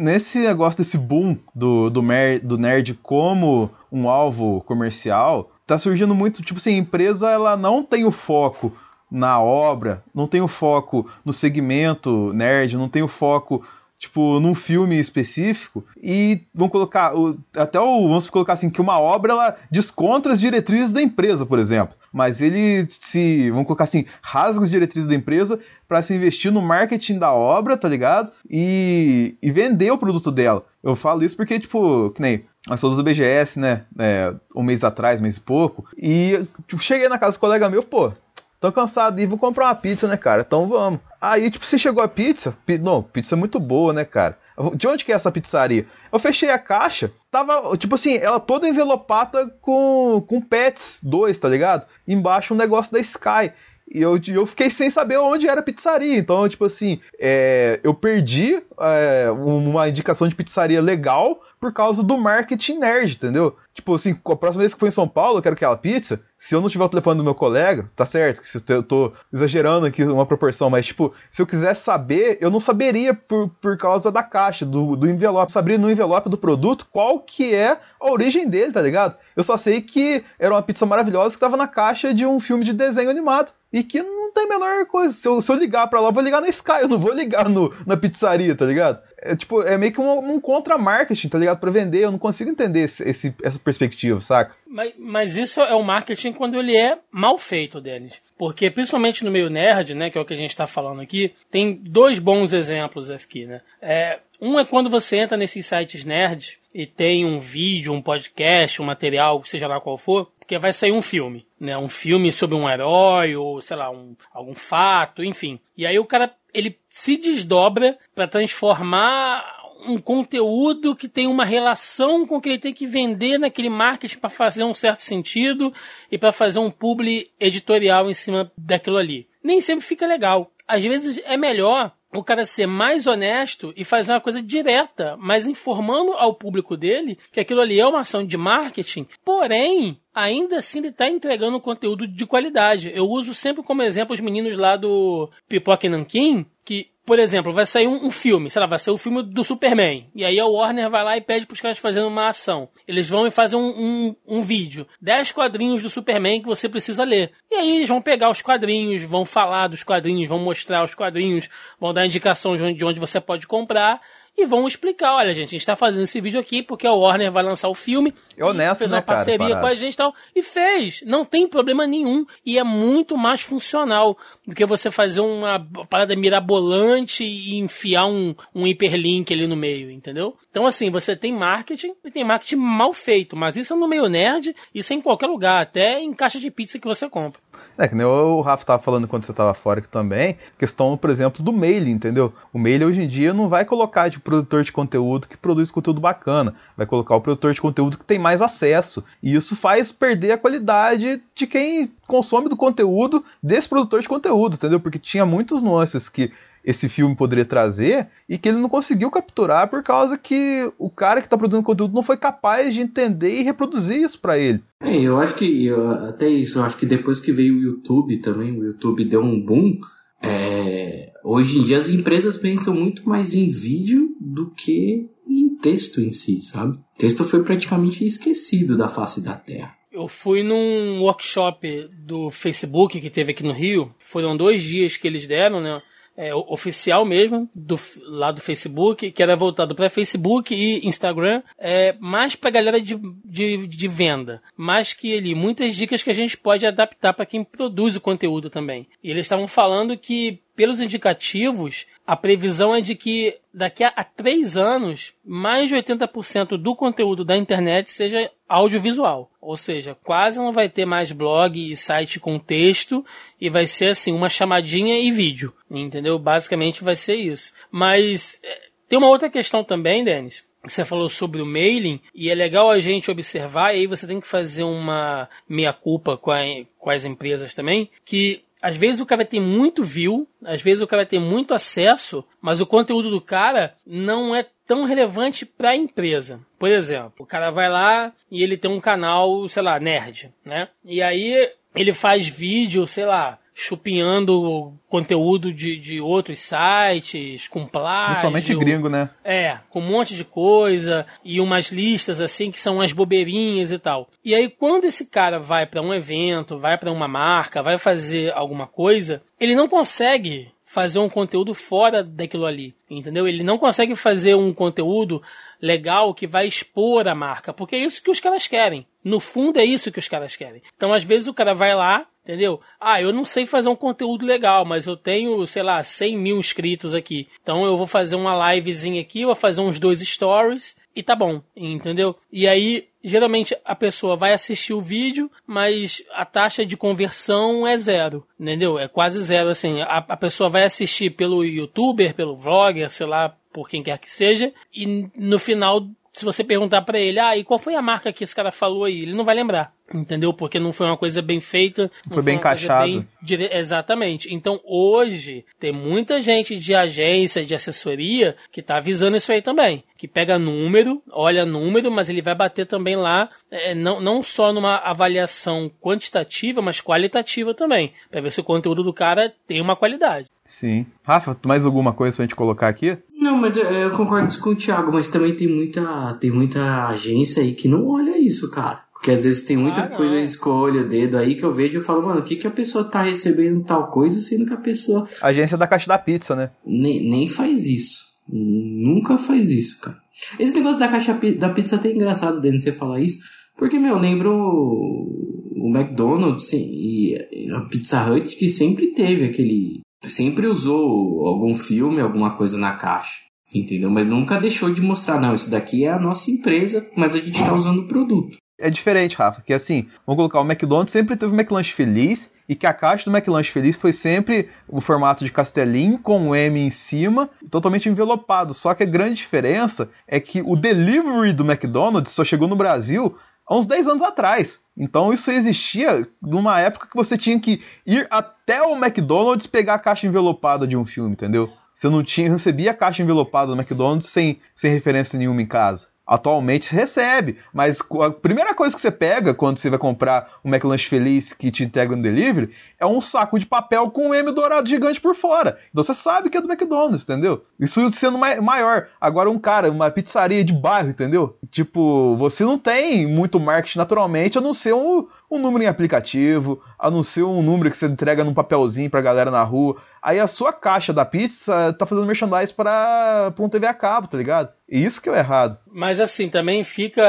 nesse negócio desse boom do, do, mer- do nerd como um alvo comercial, tá surgindo muito, tipo assim, a empresa ela não tem o foco na obra, não tem o foco no segmento nerd, não tem o foco tipo, num filme específico, e vão colocar, o- até o, vamos colocar assim, que uma obra, ela descontra as diretrizes da empresa, por exemplo, mas ele se, vamos colocar assim, rasga as diretrizes da empresa para se investir no marketing da obra, tá ligado? E, e vender o produto dela. Eu falo isso porque, tipo, que nem, nós somos do BGS, né, é, um mês atrás, mês e pouco, e tipo, cheguei na casa do colega meu, pô, Tô cansado e vou comprar uma pizza, né, cara? Então vamos. Aí, tipo, se chegou a pizza, pi- não, pizza é muito boa, né, cara? De onde que é essa pizzaria? Eu fechei a caixa, tava, tipo assim, ela toda envelopada com, com Pets 2, tá ligado? Embaixo um negócio da Sky. E eu, eu fiquei sem saber onde era a pizzaria. Então, tipo assim, é, eu perdi é, uma indicação de pizzaria legal por causa do marketing nerd, entendeu? Tipo assim, a próxima vez que for em São Paulo, eu quero aquela pizza. Se eu não tiver o telefone do meu colega, tá certo, que eu tô exagerando aqui uma proporção, mas tipo, se eu quisesse saber, eu não saberia por, por causa da caixa, do, do envelope. Eu saberia no envelope do produto qual que é a origem dele, tá ligado? Eu só sei que era uma pizza maravilhosa que tava na caixa de um filme de desenho animado. E que não tem a menor coisa. Se eu, se eu ligar pra lá, eu vou ligar na Sky, eu não vou ligar no, na pizzaria, tá ligado? É tipo, é meio que um, um contra-marketing, tá ligado? Pra vender. Eu não consigo entender esse, esse, essa perspectiva, saca? Mas, mas isso é o marketing quando ele é mal feito, Denis. Porque, principalmente no meio nerd, né, que é o que a gente está falando aqui, tem dois bons exemplos aqui, né? É, um é quando você entra nesses sites nerds e tem um vídeo, um podcast, um material, seja lá qual for, porque vai sair um filme, né? Um filme sobre um herói ou, sei lá, um, algum fato, enfim. E aí o cara, ele se desdobra para transformar um conteúdo que tem uma relação com o que ele tem que vender naquele marketing para fazer um certo sentido e para fazer um publi editorial em cima daquilo ali. Nem sempre fica legal. Às vezes é melhor o cara ser mais honesto e fazer uma coisa direta, mas informando ao público dele que aquilo ali é uma ação de marketing, porém, ainda assim ele está entregando um conteúdo de qualidade. Eu uso sempre como exemplo os meninos lá do Pipoca Nankin, que por exemplo, vai sair um, um, filme, sei lá, vai sair o filme do Superman. E aí a Warner vai lá e pede pros caras fazerem uma ação. Eles vão e fazem um, um, um vídeo. 10 quadrinhos do Superman que você precisa ler. E aí eles vão pegar os quadrinhos, vão falar dos quadrinhos, vão mostrar os quadrinhos, vão dar indicação de onde, de onde você pode comprar e vão explicar, olha, gente, a gente tá fazendo esse vídeo aqui porque a Warner vai lançar o filme. É honesto, fez uma né, parceria cara, com a gente e tal. E fez. Não tem problema nenhum. E é muito mais funcional do que você fazer uma parada mirabolante e enfiar um, um hiperlink ali no meio, entendeu? Então, assim, você tem marketing e tem marketing mal feito. Mas isso é no meio nerd, isso é em qualquer lugar, até em caixa de pizza que você compra. É, que nem o Rafa tava falando quando você tava fora aqui também, questão, por exemplo, do mail, entendeu? O mail hoje em dia não vai colocar de produtor de conteúdo que produz conteúdo bacana, vai colocar o produtor de conteúdo que tem mais acesso. E isso faz perder a qualidade de quem consome do conteúdo desse produtor de conteúdo, entendeu? Porque tinha muitas nuances que esse filme poderia trazer e que ele não conseguiu capturar por causa que o cara que está produzindo conteúdo não foi capaz de entender e reproduzir isso para ele. É, eu acho que eu, até isso, eu acho que depois que veio o YouTube também, o YouTube deu um boom. É, hoje em dia as empresas pensam muito mais em vídeo do que em texto em si, sabe? O texto foi praticamente esquecido da face da Terra. Eu fui num workshop do Facebook que teve aqui no Rio. Foram dois dias que eles deram, né? É, oficial mesmo, do, lá do Facebook, que era voltado para Facebook e Instagram, é, mais para galera de, de, de, venda. Mais que ele, muitas dicas que a gente pode adaptar para quem produz o conteúdo também. E eles estavam falando que, pelos indicativos, a previsão é de que daqui a, a três anos, mais de 80% do conteúdo da internet seja audiovisual. Ou seja, quase não vai ter mais blog e site com texto e vai ser assim, uma chamadinha e vídeo. Entendeu? Basicamente vai ser isso. Mas é, tem uma outra questão também, Denis. Você falou sobre o mailing e é legal a gente observar, e aí você tem que fazer uma meia-culpa com, com as empresas também, que às vezes o cara tem muito view, às vezes o cara tem muito acesso, mas o conteúdo do cara não é tão relevante para a empresa. Por exemplo, o cara vai lá e ele tem um canal, sei lá, nerd, né? E aí ele faz vídeo, sei lá, chupinhando conteúdo de, de outros sites, com plágio. Principalmente gringo, né? É, com um monte de coisa e umas listas assim que são umas bobeirinhas e tal. E aí quando esse cara vai para um evento, vai para uma marca, vai fazer alguma coisa, ele não consegue fazer um conteúdo fora daquilo ali, entendeu? Ele não consegue fazer um conteúdo legal que vai expor a marca, porque é isso que os caras querem. No fundo é isso que os caras querem. Então às vezes o cara vai lá, entendeu? Ah, eu não sei fazer um conteúdo legal, mas eu tenho, sei lá, 100 mil inscritos aqui. Então eu vou fazer uma livezinha aqui, vou fazer uns dois stories e tá bom, entendeu? E aí, geralmente a pessoa vai assistir o vídeo, mas a taxa de conversão é zero, entendeu? É quase zero, assim. A, a pessoa vai assistir pelo youtuber, pelo vlogger, sei lá, por quem quer que seja, e no final se você perguntar para ele, ah, e qual foi a marca que esse cara falou aí? Ele não vai lembrar. Entendeu? Porque não foi uma coisa bem feita. Foi bem encaixado. Bem dire... Exatamente. Então hoje tem muita gente de agência, de assessoria, que tá avisando isso aí também. Que pega número, olha número, mas ele vai bater também lá, é, não, não só numa avaliação quantitativa, mas qualitativa também. Pra ver se o conteúdo do cara tem uma qualidade. Sim. Rafa, mais alguma coisa pra gente colocar aqui? Não, mas eu, eu concordo com o Thiago, mas também tem muita, tem muita agência aí que não olha isso, cara. Porque às vezes tem muita ah, coisa de escolha, dedo aí que eu vejo e falo, mano, o que, que a pessoa tá recebendo tal coisa, sendo que a pessoa. Agência da caixa da pizza, né? Nem, nem faz isso. Nunca faz isso, cara. Esse negócio da caixa da pizza é até engraçado dentro de você falar isso. Porque, meu, eu lembro o McDonald's e a Pizza Hut que sempre teve aquele. Sempre usou algum filme, alguma coisa na caixa. Entendeu? Mas nunca deixou de mostrar, não, isso daqui é a nossa empresa, mas a gente está usando o produto. É diferente, Rafa, que assim, vamos colocar, o McDonald's sempre teve o McLanche Feliz e que a caixa do McLanche Feliz foi sempre o formato de castelinho com o M em cima, totalmente envelopado. Só que a grande diferença é que o delivery do McDonald's só chegou no Brasil há uns 10 anos atrás. Então isso existia numa época que você tinha que ir até o McDonald's pegar a caixa envelopada de um filme, entendeu? Você não tinha recebia a caixa envelopada do McDonald's sem, sem referência nenhuma em casa atualmente recebe, mas a primeira coisa que você pega quando você vai comprar um McLanche Feliz que te integra no delivery é um saco de papel com um M dourado gigante por fora. Então você sabe que é do McDonald's, entendeu? Isso sendo maior. Agora um cara, uma pizzaria de bairro, entendeu? Tipo, você não tem muito marketing naturalmente, a não ser um, um número em aplicativo, a não ser um número que você entrega num papelzinho pra galera na rua. Aí a sua caixa da pizza tá fazendo merchandise para um TV a cabo, tá ligado? E isso que é errado. Mas assim, também fica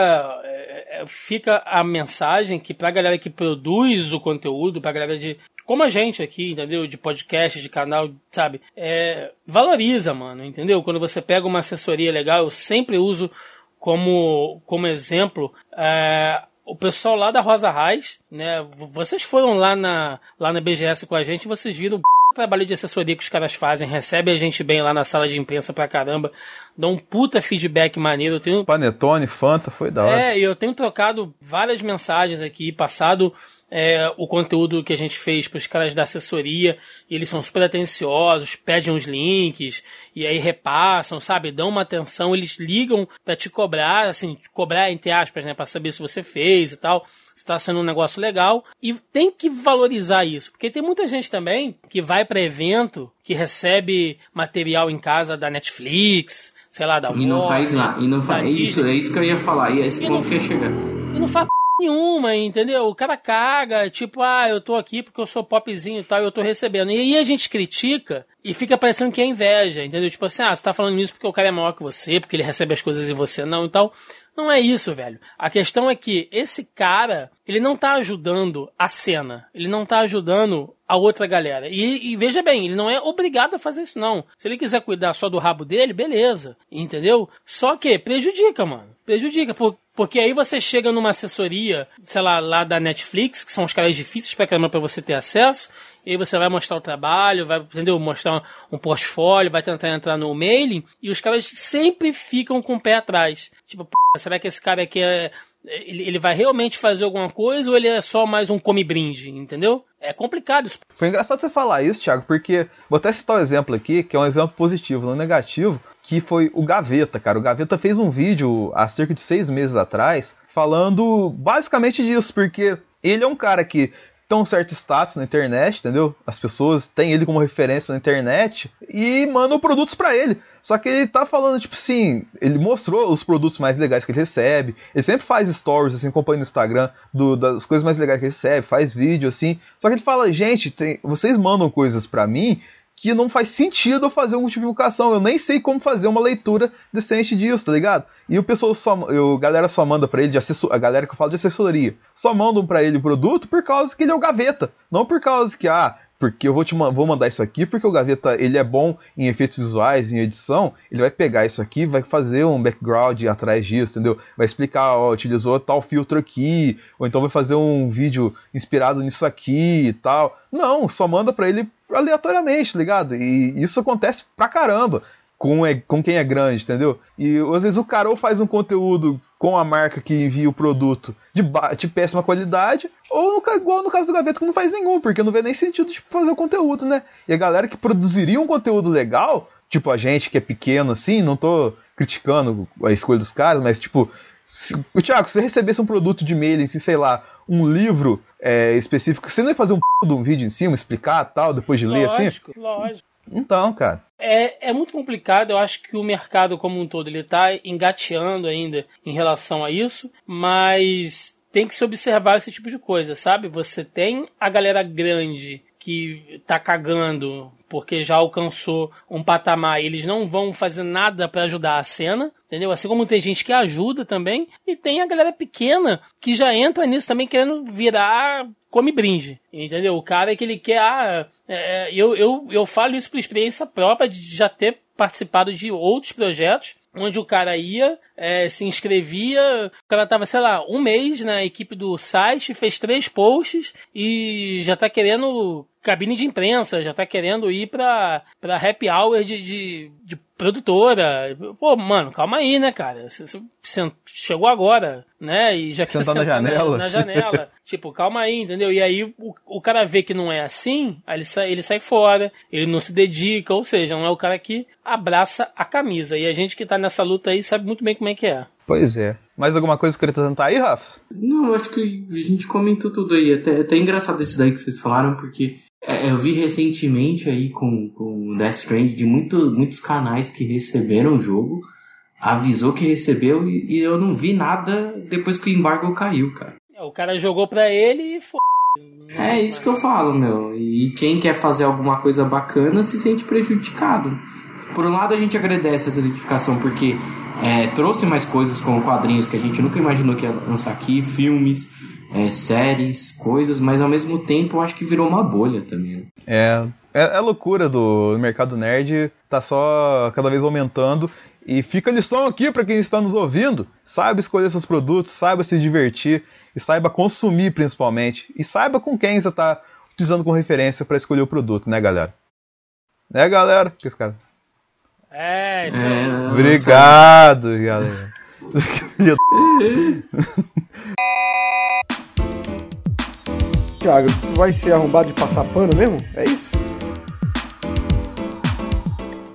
é, é, fica a mensagem que pra galera que produz o conteúdo, pra galera de. Como a gente aqui, entendeu? De podcast, de canal, sabe? É, valoriza, mano, entendeu? Quando você pega uma assessoria legal, eu sempre uso como, como exemplo é, o pessoal lá da Rosa Raiz, né? Vocês foram lá na, lá na BGS com a gente, vocês viram trabalho de assessoria que os caras fazem, recebem a gente bem lá na sala de imprensa pra caramba, dão um puta feedback maneiro. Eu tenho... Panetone, Fanta, foi da hora. É, e eu tenho trocado várias mensagens aqui, passado é, o conteúdo que a gente fez para os caras da assessoria, e eles são super atenciosos, pedem uns links, e aí repassam, sabe? Dão uma atenção, eles ligam para te cobrar, assim, cobrar entre aspas, né? Para saber se você fez e tal, se está sendo um negócio legal. E tem que valorizar isso, porque tem muita gente também que vai para evento, que recebe material em casa da Netflix, sei lá, da E não faz lá, e não faz. Isso, é isso que eu ia falar, e é esse ponto que ia chegar. E não faz nenhuma, entendeu? O cara caga, tipo, ah, eu tô aqui porque eu sou popzinho e tal, eu tô recebendo. E aí a gente critica e fica parecendo que é inveja, entendeu? Tipo assim, ah, você tá falando isso porque o cara é maior que você, porque ele recebe as coisas e você não e tal. Não é isso, velho. A questão é que esse cara, ele não tá ajudando a cena. Ele não tá ajudando a outra galera. E, e, veja bem, ele não é obrigado a fazer isso, não. Se ele quiser cuidar só do rabo dele, beleza. Entendeu? Só que prejudica, mano. Prejudica. Por, porque aí você chega numa assessoria, sei lá, lá da Netflix, que são os caras difíceis pra caramba pra você ter acesso, e aí você vai mostrar o trabalho, vai, entendeu? Mostrar um portfólio, vai tentar entrar no mailing, e os caras sempre ficam com o pé atrás. Tipo, será que esse cara aqui é, ele, vai realmente fazer alguma coisa ou ele é só mais um come-brinde, entendeu? É complicado isso. Foi engraçado você falar isso, Thiago, porque vou até citar um exemplo aqui, que é um exemplo positivo, não negativo, que foi o Gaveta, cara. O Gaveta fez um vídeo há cerca de seis meses atrás falando basicamente disso, porque ele é um cara que um certo status na internet, entendeu? As pessoas têm ele como referência na internet e mandam produtos para ele. Só que ele tá falando, tipo assim, ele mostrou os produtos mais legais que ele recebe. Ele sempre faz stories, assim, acompanha no Instagram do, das coisas mais legais que ele recebe, faz vídeo, assim. Só que ele fala, gente, tem, vocês mandam coisas para mim que não faz sentido eu fazer uma divulgação. Eu nem sei como fazer uma leitura decente disso, tá ligado? E o pessoal só. a galera só manda para ele de assessor, A galera que eu falo de assessoria. Só mandam para ele o produto por causa que ele é o gaveta. Não por causa que, ah, porque eu vou te vou mandar isso aqui porque o Gaveta ele é bom em efeitos visuais, em edição, ele vai pegar isso aqui, vai fazer um background atrás disso, entendeu? Vai explicar, ó, utilizou tal filtro aqui, ou então vai fazer um vídeo inspirado nisso aqui e tal. Não, só manda para ele aleatoriamente, tá ligado? E isso acontece pra caramba com, é, com quem é grande, entendeu? E às vezes o cara ou faz um conteúdo com a marca que envia o produto de, de péssima qualidade, ou no, igual no caso do Gaveta, que não faz nenhum, porque não vê nem sentido de fazer o conteúdo, né? E a galera que produziria um conteúdo legal, tipo a gente que é pequeno assim, não tô criticando a escolha dos caras, mas tipo, se, Thiago, se você recebesse um produto de mailing, assim, sei lá, um livro é, específico, você não ia fazer um p de um vídeo em cima, explicar tal, depois de lógico, ler assim? Lógico, lógico. Então, cara. É, é muito complicado, eu acho que o mercado como um todo ele tá engateando ainda em relação a isso, mas tem que se observar esse tipo de coisa, sabe? Você tem a galera grande que tá cagando porque já alcançou um patamar e eles não vão fazer nada para ajudar a cena, entendeu? Assim como tem gente que ajuda também, e tem a galera pequena que já entra nisso também querendo virar come brinde, entendeu? O cara que ele quer, ah, é, é, eu, eu, eu falo isso por experiência própria de já ter participado de outros projetos onde o cara ia, é, se inscrevia, o cara tava, sei lá, um mês na equipe do site, fez três posts e já tá querendo cabine de imprensa, já tá querendo ir pra, pra happy hour de, de, de produtora. Pô, mano, calma aí, né, cara? Você, você chegou agora, né? E já que Sentar na janela. Na, janela. tipo, calma aí, entendeu? E aí o, o cara vê que não é assim, aí ele sai, ele sai fora, ele não se dedica, ou seja, não é o cara que abraça a camisa. E a gente que tá nessa luta aí sabe muito bem como é que é. Pois é. Mais alguma coisa que eu queria tentar aí, Rafa? Não, acho que a gente comentou tudo aí. Até, até engraçado isso daí que vocês falaram, porque é, eu vi recentemente aí com, com o Death Strand de muito, muitos canais que receberam o jogo, avisou que recebeu e, e, eu não vi nada depois que o embargo caiu, cara. É, o cara jogou pra ele e foi. É isso que eu falo, meu. E quem quer fazer alguma coisa bacana se sente prejudicado. Por um lado, a gente agradece essa identificação porque é, trouxe mais coisas como quadrinhos que a gente nunca imaginou que ia lançar aqui, filmes é, séries, coisas, mas ao mesmo tempo eu acho que virou uma bolha também. É, é, é loucura do mercado nerd, tá só cada vez aumentando. E fica a lição aqui para quem está nos ouvindo: saiba escolher seus produtos, saiba se divertir e saiba consumir principalmente. E saiba com quem você está utilizando como referência para escolher o produto, né, galera? Né, galera? Que esse cara? É, isso é, Obrigado, galera. Thiago, tu vai ser arrombado de passar pano mesmo? É isso?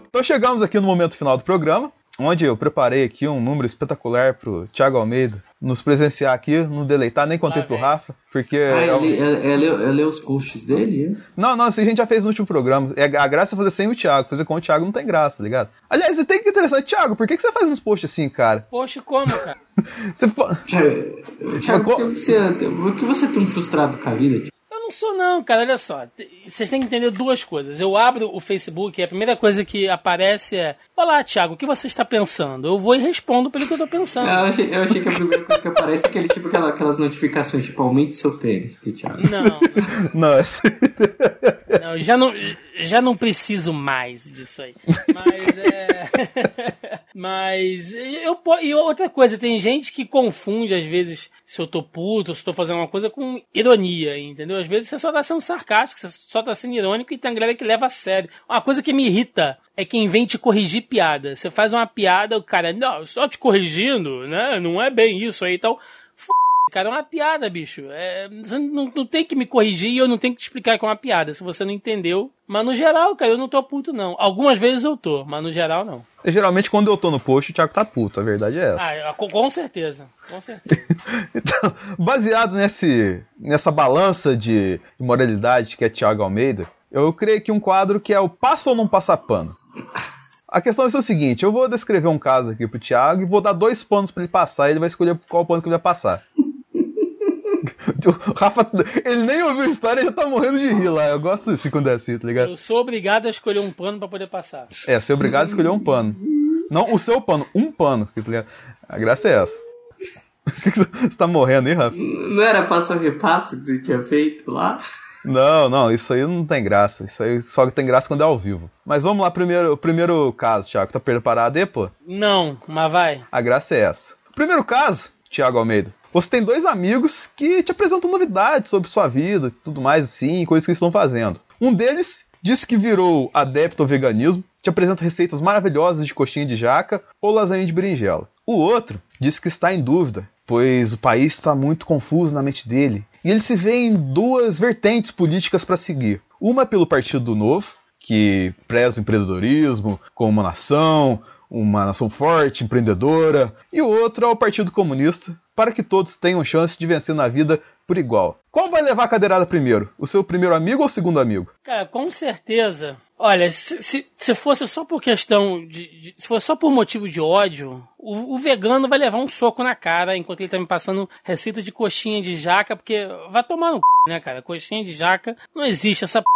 Então chegamos aqui no momento final do programa, onde eu preparei aqui um número espetacular pro Thiago Almeida nos presenciar aqui, não deleitar, nem contei ah, pro Rafa, porque... Ah, é, um... é, é, ler os posts dele? É? Não, não, isso a gente já fez no último programa. É, a graça é fazer sem o Thiago, fazer com o Thiago não tem graça, tá ligado? Aliás, e tem que interessante, Thiago, por que, que você faz uns posts assim, cara? Post como, cara? você... Thiago, por que você, por que você é tão frustrado com a vida, sou não, cara. Olha só. Vocês têm que entender duas coisas. Eu abro o Facebook e a primeira coisa que aparece é: Olá, Thiago, o que você está pensando? Eu vou e respondo pelo que eu estou pensando. Eu achei, eu achei, que a primeira coisa que aparece é aquele tipo aquela, aquelas notificações, tipo, aumente seu pênis, Thiago. Não. não, é assim. não, já não, já não preciso mais disso aí. Mas é. Mas eu e outra coisa, tem gente que confunde às vezes se eu tô puto, se tô fazendo uma coisa com ironia, entendeu? Às vezes você só tá sendo sarcástico, você só tá sendo irônico e tem galera que leva a sério. Uma coisa que me irrita é quem vem te corrigir piada. Você faz uma piada, o cara, não, só te corrigindo, né? Não é bem isso aí e tal. Cara, é uma piada, bicho. É, você não, não, tem que me corrigir e eu não tenho que te explicar que é uma piada, se você não entendeu. Mas no geral, cara, eu não tô puto, não. Algumas vezes eu tô, mas no geral, não. Geralmente, quando eu tô no post, o Thiago tá puto, a verdade é essa. Ah, com certeza, com certeza. então, baseado nesse, nessa balança de moralidade que é Thiago Almeida, eu criei aqui um quadro que é o passa ou não passa pano. A questão é o seguinte: eu vou descrever um caso aqui pro Thiago e vou dar dois panos para ele passar e ele vai escolher qual pano que ele vai passar. O Rafa, ele nem ouviu a história e já tá morrendo de rir lá. Eu gosto assim quando é assim, tá ligado? Eu sou obrigado a escolher um pano pra poder passar. É, ser obrigado a escolher um pano. Não o seu pano, um pano. Tá ligado? A graça é essa. você tá morrendo aí, Rafa? Não era passo a repasso que você tinha feito lá? Não, não, isso aí não tem graça. Isso aí só tem graça quando é ao vivo. Mas vamos lá, primeiro, o primeiro caso, Thiago. Tá preparado aí, pô? Não, mas vai. A graça é essa. Primeiro caso, Thiago Almeida. Você tem dois amigos que te apresentam novidades sobre sua vida, tudo mais assim, coisas que eles estão fazendo. Um deles diz que virou adepto ao veganismo, te apresenta receitas maravilhosas de coxinha de jaca ou lasanha de berinjela. O outro diz que está em dúvida, pois o país está muito confuso na mente dele. E ele se vê em duas vertentes políticas para seguir. Uma pelo Partido Novo, que preza o empreendedorismo como uma nação, uma nação forte, empreendedora, e o outro é o Partido Comunista, para que todos tenham chance de vencer na vida por igual. Qual vai levar a cadeirada primeiro? O seu primeiro amigo ou o segundo amigo? Cara, com certeza. Olha, se, se, se fosse só por questão de, de, Se fosse só por motivo de ódio, o, o, vegano vai levar um soco na cara enquanto ele tá me passando receita de coxinha de jaca, porque vai tomar no c, né, cara? Coxinha de jaca não existe essa p.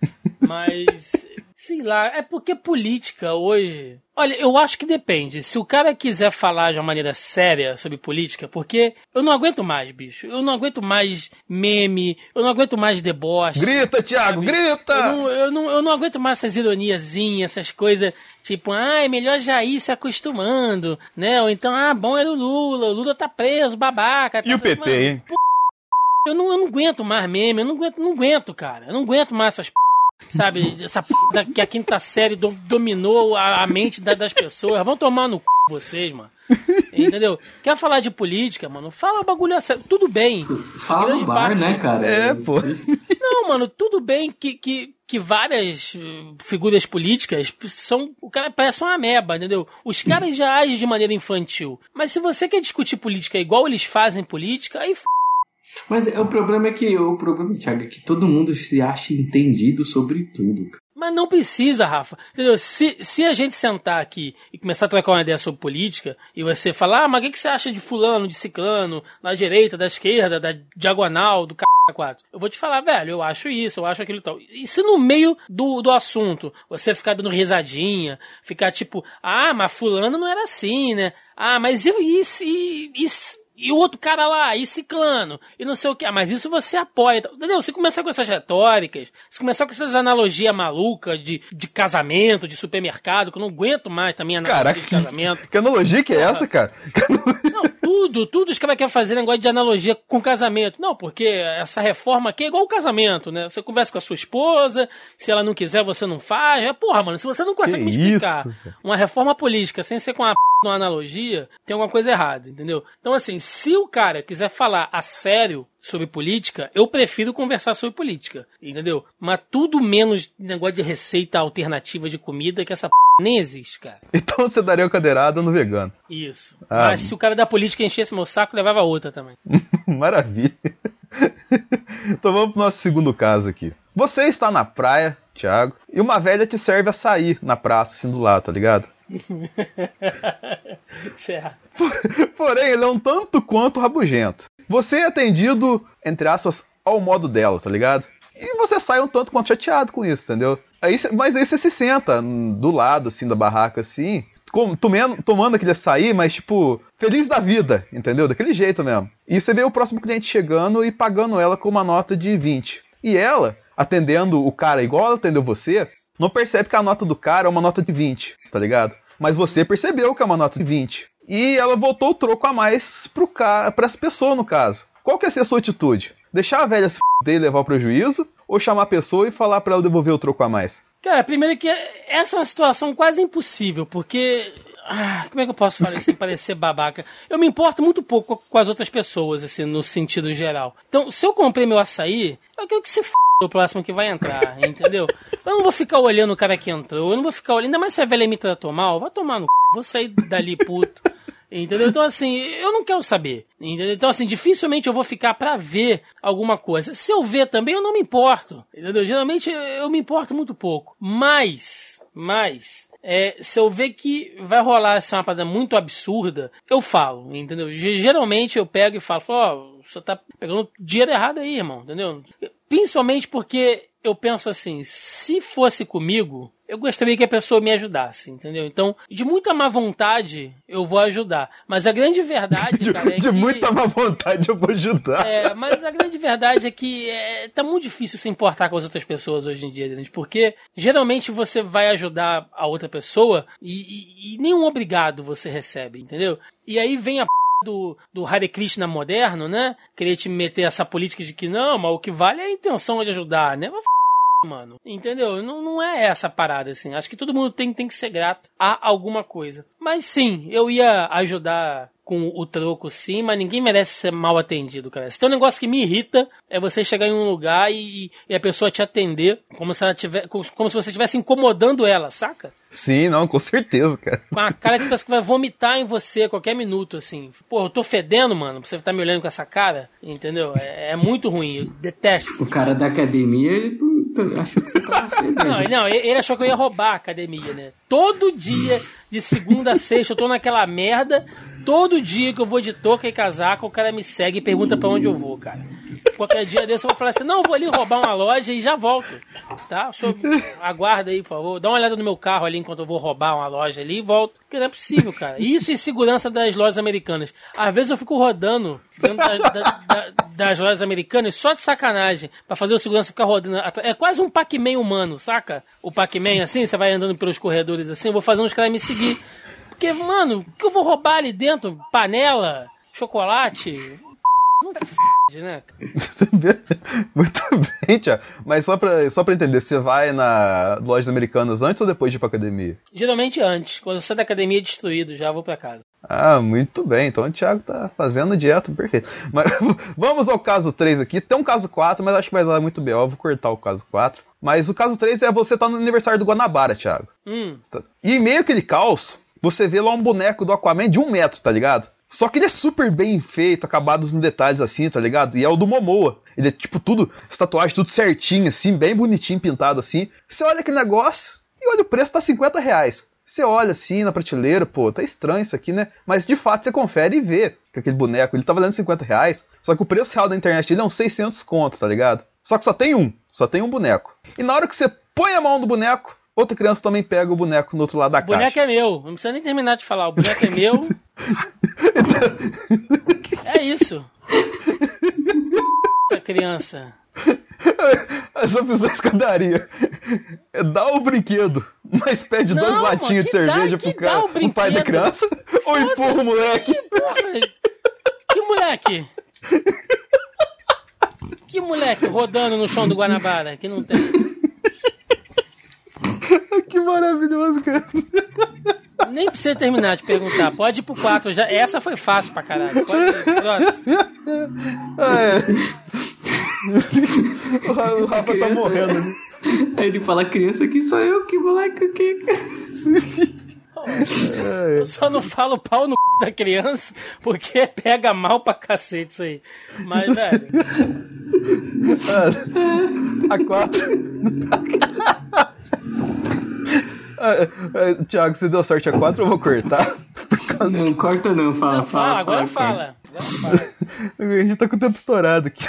Mas Sei lá, é porque política hoje. Olha, eu acho que depende. Se o cara quiser falar de uma maneira séria sobre política, porque eu não aguento mais, bicho. Eu não aguento mais meme, eu não aguento mais deboche. Grita, Thiago, sabe? grita! Eu não, eu, não, eu não aguento mais essas ironiazinhas, essas coisas, tipo, ah, é melhor já ir se acostumando, né? Ou então, ah, bom era o Lula, o Lula tá preso, babaca. Tá e o PT, mano, hein? Eu não, eu não aguento mais meme, eu não aguento, não aguento, cara. Eu não aguento mais essas p Sabe, essa p... que a quinta série do, dominou a, a mente da, das pessoas. Vão tomar no c... vocês, mano. Entendeu? Quer falar de política, mano? Fala bagulho sério. Tudo bem. Fala no bar, parte... né, cara? É, pô. Não, mano, tudo bem que, que, que várias uh, figuras políticas são. O cara parece uma ameba, entendeu? Os caras já agem de maneira infantil. Mas se você quer discutir política igual eles fazem política, aí f mas o problema é que o problema, Thiago, é que todo mundo se acha entendido sobre tudo. Mas não precisa, Rafa. Entendeu? Se, se a gente sentar aqui e começar a trocar uma ideia sobre política, e você falar, ah, mas o que, que você acha de fulano, de ciclano, da direita, da esquerda, da diagonal, do c... 4. Eu vou te falar, velho, eu acho isso, eu acho aquilo e tal. E se no meio do, do assunto você ficar dando risadinha, ficar tipo, ah, mas fulano não era assim, né? Ah, mas e, e, e, e e o outro cara lá, e ciclano, e não sei o que. Ah, mas isso você apoia. Entendeu? Se começar com essas retóricas, se começar com essas analogias malucas de, de casamento, de supermercado, que eu não aguento mais também analogia Caraca, de casamento. Que analogia que é essa, cara? Não, tudo, tudo os caras querem fazer negócio de analogia com casamento. Não, porque essa reforma aqui é igual o casamento, né? Você conversa com a sua esposa, se ela não quiser, você não faz. É, porra, mano, se você não consegue que me explicar isso? uma reforma política sem ser com a p... uma analogia, tem alguma coisa errada, entendeu? Então, assim, se o cara quiser falar a sério sobre política, eu prefiro conversar sobre política, entendeu? Mas tudo menos negócio de receita alternativa de comida que essa p... nem existe, cara. Então você daria o cadeirada no vegano. Isso. Ah, Mas se o cara da política enchesse meu saco, levava outra também. Maravilha. então vamos pro nosso segundo caso aqui. Você está na praia, Thiago, e uma velha te serve a sair na praça, assim do lado, tá ligado? certo. Porém, ele é um tanto quanto rabugento. Você é atendido, entre aspas, ao modo dela, tá ligado? E você sai um tanto quanto chateado com isso, entendeu? Aí, mas aí você se senta do lado, assim, da barraca, assim, tomando, tomando aquele açaí, mas, tipo, feliz da vida, entendeu? Daquele jeito mesmo. E você vê o próximo cliente chegando e pagando ela com uma nota de 20. E ela, atendendo o cara igual ela atendeu você, não percebe que a nota do cara é uma nota de 20, tá ligado? Mas você percebeu que é uma nota de 20. E ela voltou o troco a mais pro cara, pra essa pessoa, no caso. Qual que é a sua atitude? Deixar a velha se f*** e levar o prejuízo? Ou chamar a pessoa e falar para ela devolver o troco a mais? Cara, primeiro que essa é uma situação quase impossível, porque ah, como é que eu posso falar sem parecer babaca? Eu me importo muito pouco com as outras pessoas, assim, no sentido geral. Então, se eu comprei meu açaí, eu quero que se f o próximo que vai entrar, entendeu? Eu não vou ficar olhando o cara que entrou, eu não vou ficar olhando, ainda mais se a velha me tratou mal, vai tomar no c... vou sair dali puto. Entendeu? Então, assim, eu não quero saber. Entendeu? Então, assim, dificilmente eu vou ficar para ver alguma coisa. Se eu ver também, eu não me importo. Entendeu? Geralmente eu me importo muito pouco. Mas, mas, é, se eu ver que vai rolar assim, uma parada muito absurda, eu falo, entendeu? Geralmente eu pego e falo, ó, oh, você tá pegando dinheiro errado aí, irmão, entendeu? Principalmente porque eu penso assim, se fosse comigo, eu gostaria que a pessoa me ajudasse, entendeu? Então, de muita má vontade, eu vou ajudar. Mas a grande verdade, de, cara, é de que... muita má vontade eu vou ajudar. É, mas a grande verdade é que é, tá muito difícil se importar com as outras pessoas hoje em dia, gente, porque geralmente você vai ajudar a outra pessoa e, e, e nenhum obrigado você recebe, entendeu? E aí vem a do, do Hare Krishna moderno, né? Querer te meter essa política de que não, mas o que vale é a intenção de ajudar, né? Mano. Entendeu? Não, não é essa parada, assim. Acho que todo mundo tem, tem que ser grato a alguma coisa. Mas sim, eu ia ajudar com o troco sim, mas ninguém merece ser mal atendido, cara. Se tem um negócio que me irrita, é você chegar em um lugar e, e a pessoa te atender como se ela tiver, como, como se você estivesse incomodando ela, saca? Sim, não, com certeza, cara. Com a cara que parece que vai vomitar em você a qualquer minuto, assim. Pô, eu tô fedendo, mano, pra você tá me olhando com essa cara, entendeu? É, é muito ruim, eu detesto. O cara da academia ele achou que você tava fedendo. Não, não, ele achou que eu ia roubar a academia, né? Todo dia, de segunda a sexta, eu tô naquela merda. Todo dia que eu vou de touca e casaco, o cara me segue e pergunta pra onde eu vou, cara. Qualquer dia desse eu vou falar assim, não, eu vou ali roubar uma loja e já volto. Tá? O aguarda aí, por favor. Dá uma olhada no meu carro ali enquanto eu vou roubar uma loja ali e volto. Porque não é possível, cara. Isso e segurança das lojas americanas. Às vezes eu fico rodando dentro da, da, da, das lojas americanas só de sacanagem. Pra fazer o segurança ficar rodando. É quase um Pac-Man humano, saca? O Pac-Man assim, você vai andando pelos corredores assim, eu vou fazer uns caras me seguir. Porque, mano, o que eu vou roubar ali dentro? Panela? Chocolate? Não f... né? Muito bem, Tiago. Mas só pra, só pra entender, você vai na lojas americanas antes ou depois de ir pra academia? Geralmente antes. Quando você sai da academia é destruído, já vou pra casa. Ah, muito bem. Então o Thiago tá fazendo dieta perfeito. Mas vamos ao caso 3 aqui. Tem um caso 4, mas acho que vai dar muito B.O. Vou cortar o caso 4. Mas o caso 3 é você tá no aniversário do Guanabara, Thiago. Hum. E meio aquele caos, você vê lá um boneco do Aquaman de um metro, tá ligado? Só que ele é super bem feito, acabados nos detalhes assim, tá ligado? E é o do Momoa. Ele é tipo tudo, as tatuagens tudo certinho, assim, bem bonitinho, pintado assim. Você olha que negócio e olha o preço, tá 50 reais. Você olha assim na prateleira, pô, tá estranho isso aqui, né? Mas de fato você confere e vê que aquele boneco, ele tá valendo 50 reais. Só que o preço real da internet dele é uns 600 contos, tá ligado? Só que só tem um, só tem um boneco. E na hora que você põe a mão no boneco, outra criança também pega o boneco no outro lado da o boneco caixa. é meu, não precisa nem terminar de falar. O boneco é meu. é isso. Essa criança. É só pisar a escadaria. É, Dá o brinquedo, mas pede Não, duas mano, latinhas de dá- cerveja que pro cara, dá o pro pai da criança, ou empurra o moleque. Que porra? Que moleque? Que moleque rodando no chão do Guanabara? Que não tem. que maravilhoso, cara. Nem precisa terminar de perguntar. Pode ir pro 4. Já... Essa foi fácil pra caralho. Pode ir. pro Ah, é. o, o Rafa tá morrendo. Aí ele fala, criança, que sou eu, que moleque, que... Eu só não falo pau no c... da criança porque pega mal pra cacete isso aí. Mas, velho. Ah, a 4. Ah, eh, eh, Tiago, você deu sorte a quatro, eu vou cortar. Não, corta não, fala, não, fala, fala. Agora fala. fala. a gente tá com o tempo estourado aqui.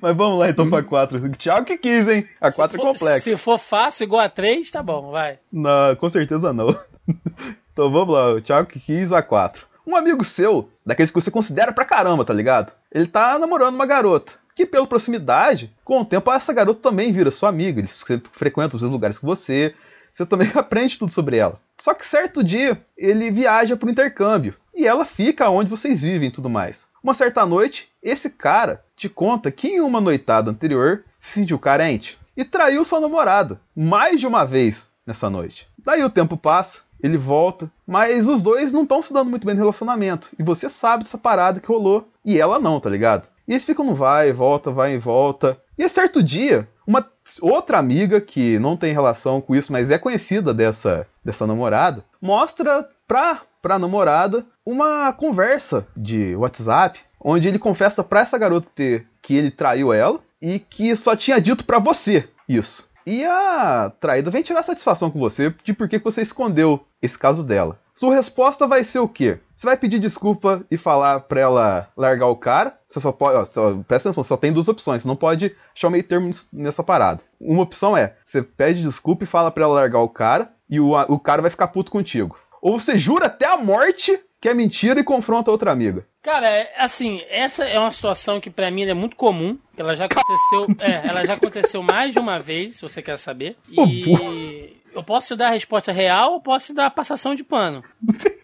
Mas vamos lá então hum. pra 4. Tiago que quis, hein? A 4 é complexa. Se for fácil igual a 3, tá bom, vai. Não, com certeza não. Então vamos lá, o que quis a 4. Um amigo seu, daqueles que você considera pra caramba, tá ligado? Ele tá namorando uma garota. Que pela proximidade, com o tempo essa garota também vira sua amiga. Eles frequentam os mesmos lugares que você, você também aprende tudo sobre ela. Só que certo dia, ele viaja pro intercâmbio. E ela fica onde vocês vivem e tudo mais. Uma certa noite, esse cara te conta que em uma noitada anterior se sentiu carente e traiu sua namorada mais de uma vez nessa noite. Daí o tempo passa, ele volta, mas os dois não estão se dando muito bem no relacionamento. E você sabe dessa parada que rolou e ela não, tá ligado? E eles ficam no vai e volta, vai e volta. E certo dia, uma outra amiga que não tem relação com isso, mas é conhecida dessa, dessa namorada, mostra pra, pra namorada uma conversa de WhatsApp, onde ele confessa pra essa garota ter, que ele traiu ela e que só tinha dito pra você isso. E a traída vem tirar satisfação com você de por que você escondeu esse caso dela. Sua resposta vai ser o quê? Você vai pedir desculpa e falar pra ela largar o cara. Você só pode. Ó, só- presta atenção, só tem duas opções. Você não pode achar o meio termo nessa parada. Uma opção é: você pede desculpa e fala pra ela largar o cara, e o, o cara vai ficar puto contigo. Ou você jura até a morte que é mentira e confronta outra amiga. Cara, é, assim, essa é uma situação que pra mim é muito comum. Ela já aconteceu, é, ela já aconteceu mais de uma vez, se você quer saber. E eu posso te dar a resposta real ou posso te dar a passação de pano.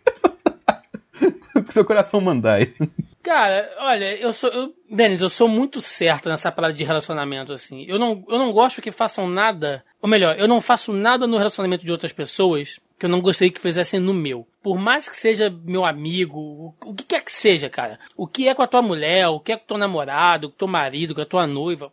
Que seu coração mandar aí. Cara, olha, eu sou. Eu, Denis, eu sou muito certo nessa parada de relacionamento, assim. Eu não, eu não gosto que façam nada. Ou melhor, eu não faço nada no relacionamento de outras pessoas que eu não gostaria que fizessem no meu. Por mais que seja meu amigo, o, o que quer que seja, cara. O que é com a tua mulher, o que é com o teu namorado, com o teu marido, com a tua noiva.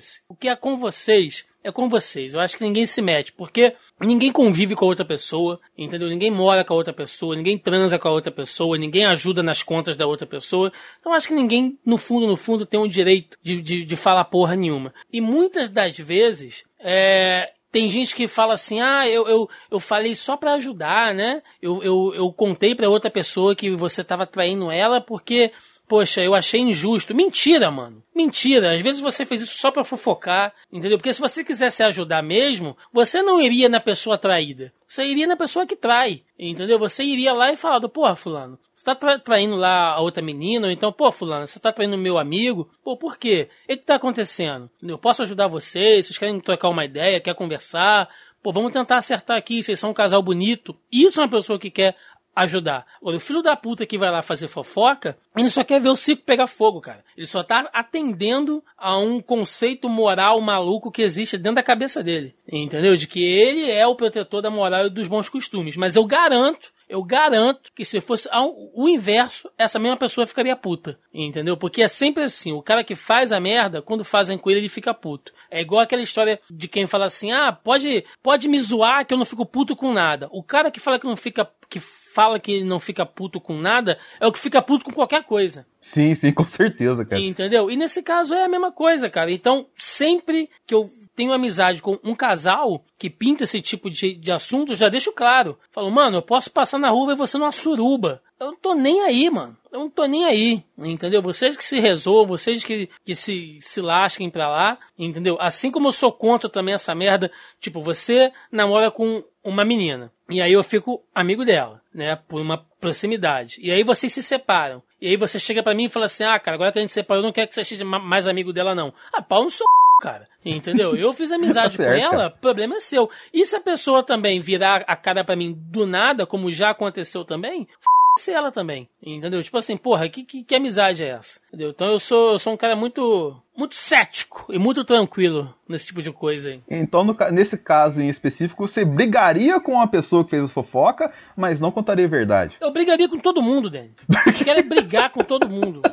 F o que é com vocês, é com vocês. Eu acho que ninguém se mete, porque ninguém convive com a outra pessoa, entendeu? Ninguém mora com a outra pessoa, ninguém transa com a outra pessoa, ninguém ajuda nas contas da outra pessoa. Então acho que ninguém, no fundo, no fundo, tem o direito de, de, de falar porra nenhuma. E muitas das vezes, é, tem gente que fala assim, ah, eu, eu, eu falei só para ajudar, né? Eu, eu, eu contei para outra pessoa que você tava traindo ela porque poxa, eu achei injusto. Mentira, mano. Mentira. Às vezes você fez isso só para fofocar, entendeu? Porque se você quisesse ajudar mesmo, você não iria na pessoa traída. Você iria na pessoa que trai, entendeu? Você iria lá e falar, porra, fulano, você tá tra traindo lá a outra menina, ou então, pô, fulano, você tá traindo meu amigo? Pô, por quê? O que tá acontecendo? Eu posso ajudar vocês? Vocês querem trocar uma ideia? Quer conversar? Pô, vamos tentar acertar aqui, vocês são um casal bonito. Isso é uma pessoa que quer ajudar. Olha, o filho da puta que vai lá fazer fofoca, ele só quer ver o circo pegar fogo, cara. Ele só tá atendendo a um conceito moral maluco que existe dentro da cabeça dele. Entendeu? De que ele é o protetor da moral e dos bons costumes. Mas eu garanto eu garanto que se fosse o inverso, essa mesma pessoa ficaria puta. Entendeu? Porque é sempre assim: o cara que faz a merda, quando fazem com ele, ele fica puto. É igual aquela história de quem fala assim: ah, pode, pode me zoar que eu não fico puto com nada. O cara que fala que não fica. que fala que não fica puto com nada é o que fica puto com qualquer coisa. Sim, sim, com certeza, cara. Entendeu? E nesse caso é a mesma coisa, cara. Então, sempre que eu tenho amizade com um casal que pinta esse tipo de, de assunto, já deixo claro. Falo, mano, eu posso passar na rua e você numa suruba. Eu não tô nem aí, mano. Eu não tô nem aí, entendeu? Vocês que se resolvam, vocês que, que se, se lasquem pra lá, entendeu? Assim como eu sou contra também essa merda, tipo, você namora com uma menina. E aí eu fico amigo dela, né? Por uma proximidade. E aí vocês se separam. E aí você chega para mim e fala assim: ah, cara, agora que a gente separou, eu não quero que você seja mais amigo dela, não. Ah, pau no seu cara. Entendeu? Eu fiz amizade tá certo, com ela, cara. problema é seu. E se a pessoa também virar a cara para mim do nada, como já aconteceu também, f ela também. Entendeu? Tipo assim, porra, que, que, que, amizade é essa? Entendeu? Então eu sou, eu sou um cara muito muito cético e muito tranquilo nesse tipo de coisa aí. Então, no, nesse caso em específico, você brigaria com a pessoa que fez a fofoca, mas não contaria a verdade. Eu brigaria com todo mundo, Dani. Eu quero é brigar com todo mundo.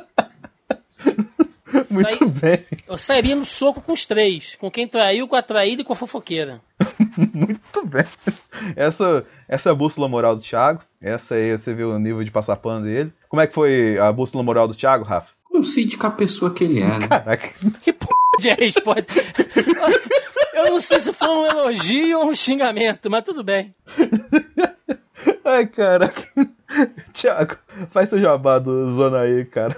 Muito Saí, bem. Eu sairia no soco com os três. Com quem traiu, com a traída e com a fofoqueira. Muito bem. Essa, essa é a bússola moral do Thiago. Essa aí você viu o nível de passar pano dele. Como é que foi a bússola moral do Thiago, Rafa? Concide com a pessoa que ele é, né? Caraca. Que p de resposta. Eu não sei se foi um elogio ou um xingamento, mas tudo bem. Ai, caraca. Tiago, faz seu jabá do Zona aí, cara.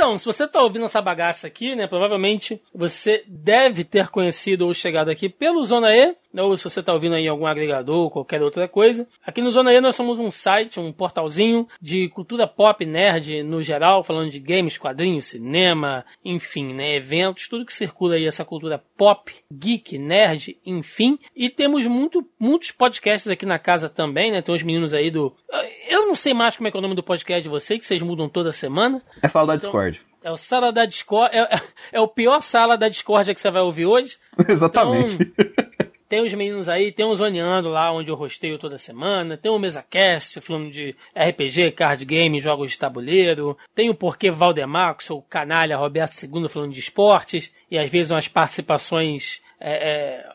Então, se você está ouvindo essa bagaça aqui, né, provavelmente você deve ter conhecido ou chegado aqui pelo Zona E, ou se você está ouvindo aí algum agregador ou qualquer outra coisa. Aqui no Zona E nós somos um site, um portalzinho de cultura pop, nerd no geral, falando de games, quadrinhos, cinema, enfim, né, eventos, tudo que circula aí essa cultura pop, geek, nerd, enfim. E temos muito, muitos podcasts aqui na casa também, né, tem uns meninos aí do... Eu não sei mais como é, é o nome do podcast de vocês, que vocês mudam toda semana. É sala da então, Discord. É o sala da Discord. É, é, o pior sala da Discord que você vai ouvir hoje. Exatamente. Então, tem os meninos aí, tem o Zoneando lá, onde eu rosteio toda semana. Tem o MesaCast, falando de RPG, card game, jogos de tabuleiro. Tem o Porquê Valdemar, com seu canalha Roberto II, falando de esportes. E às vezes umas participações é, é,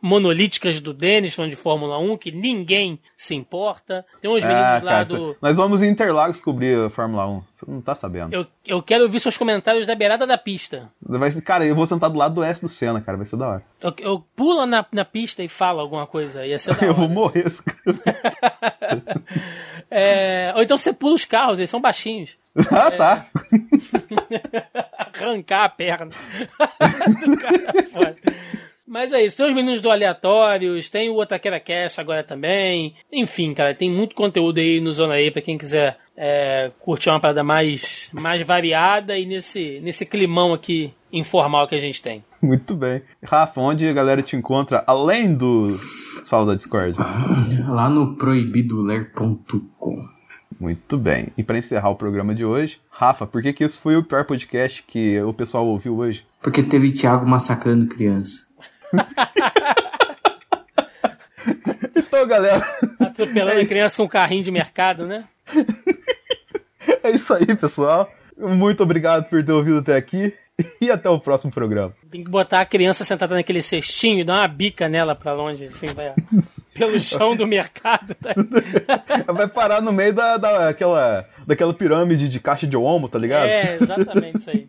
monolíticas do falando de Fórmula 1, que ninguém se importa. Tem uns meninos ah, lá cara, do. Nós vamos em Interlagos cobrir a Fórmula 1. Você não tá sabendo. Eu, eu quero ouvir seus comentários da beirada da pista. Vai cara, eu vou sentar do lado do S do Senna, cara. Vai ser da hora. Eu, eu pulo na, na pista e falo alguma coisa. Ia ser da hora. eu vou morrer. é, ou então você pula os carros, eles são baixinhos. Ah, tá. Arrancar a perna do cara fora. Mas é isso, tem os meninos do Aleatórios, tem o Otaquera Cast agora também. Enfim, cara, tem muito conteúdo aí no Zona E pra quem quiser é, curtir uma parada mais, mais variada e nesse, nesse climão aqui informal que a gente tem. Muito bem. Rafa, onde a galera te encontra além do sala da Discord? Lá no proibidoler.com. Muito bem. E para encerrar o programa de hoje, Rafa, por que, que isso foi o pior podcast que o pessoal ouviu hoje? Porque teve Thiago massacrando criança. Então, galera, Atropelando a criança com um carrinho de mercado, né? é isso aí, pessoal. Muito obrigado por ter ouvido até aqui e até o próximo programa. Tem que botar a criança sentada naquele cestinho e dar uma bica nela pra longe, assim, vai pelo chão do mercado. Tá? Vai parar no meio da, daquela, daquela pirâmide de caixa de homo, tá ligado? É, exatamente isso aí.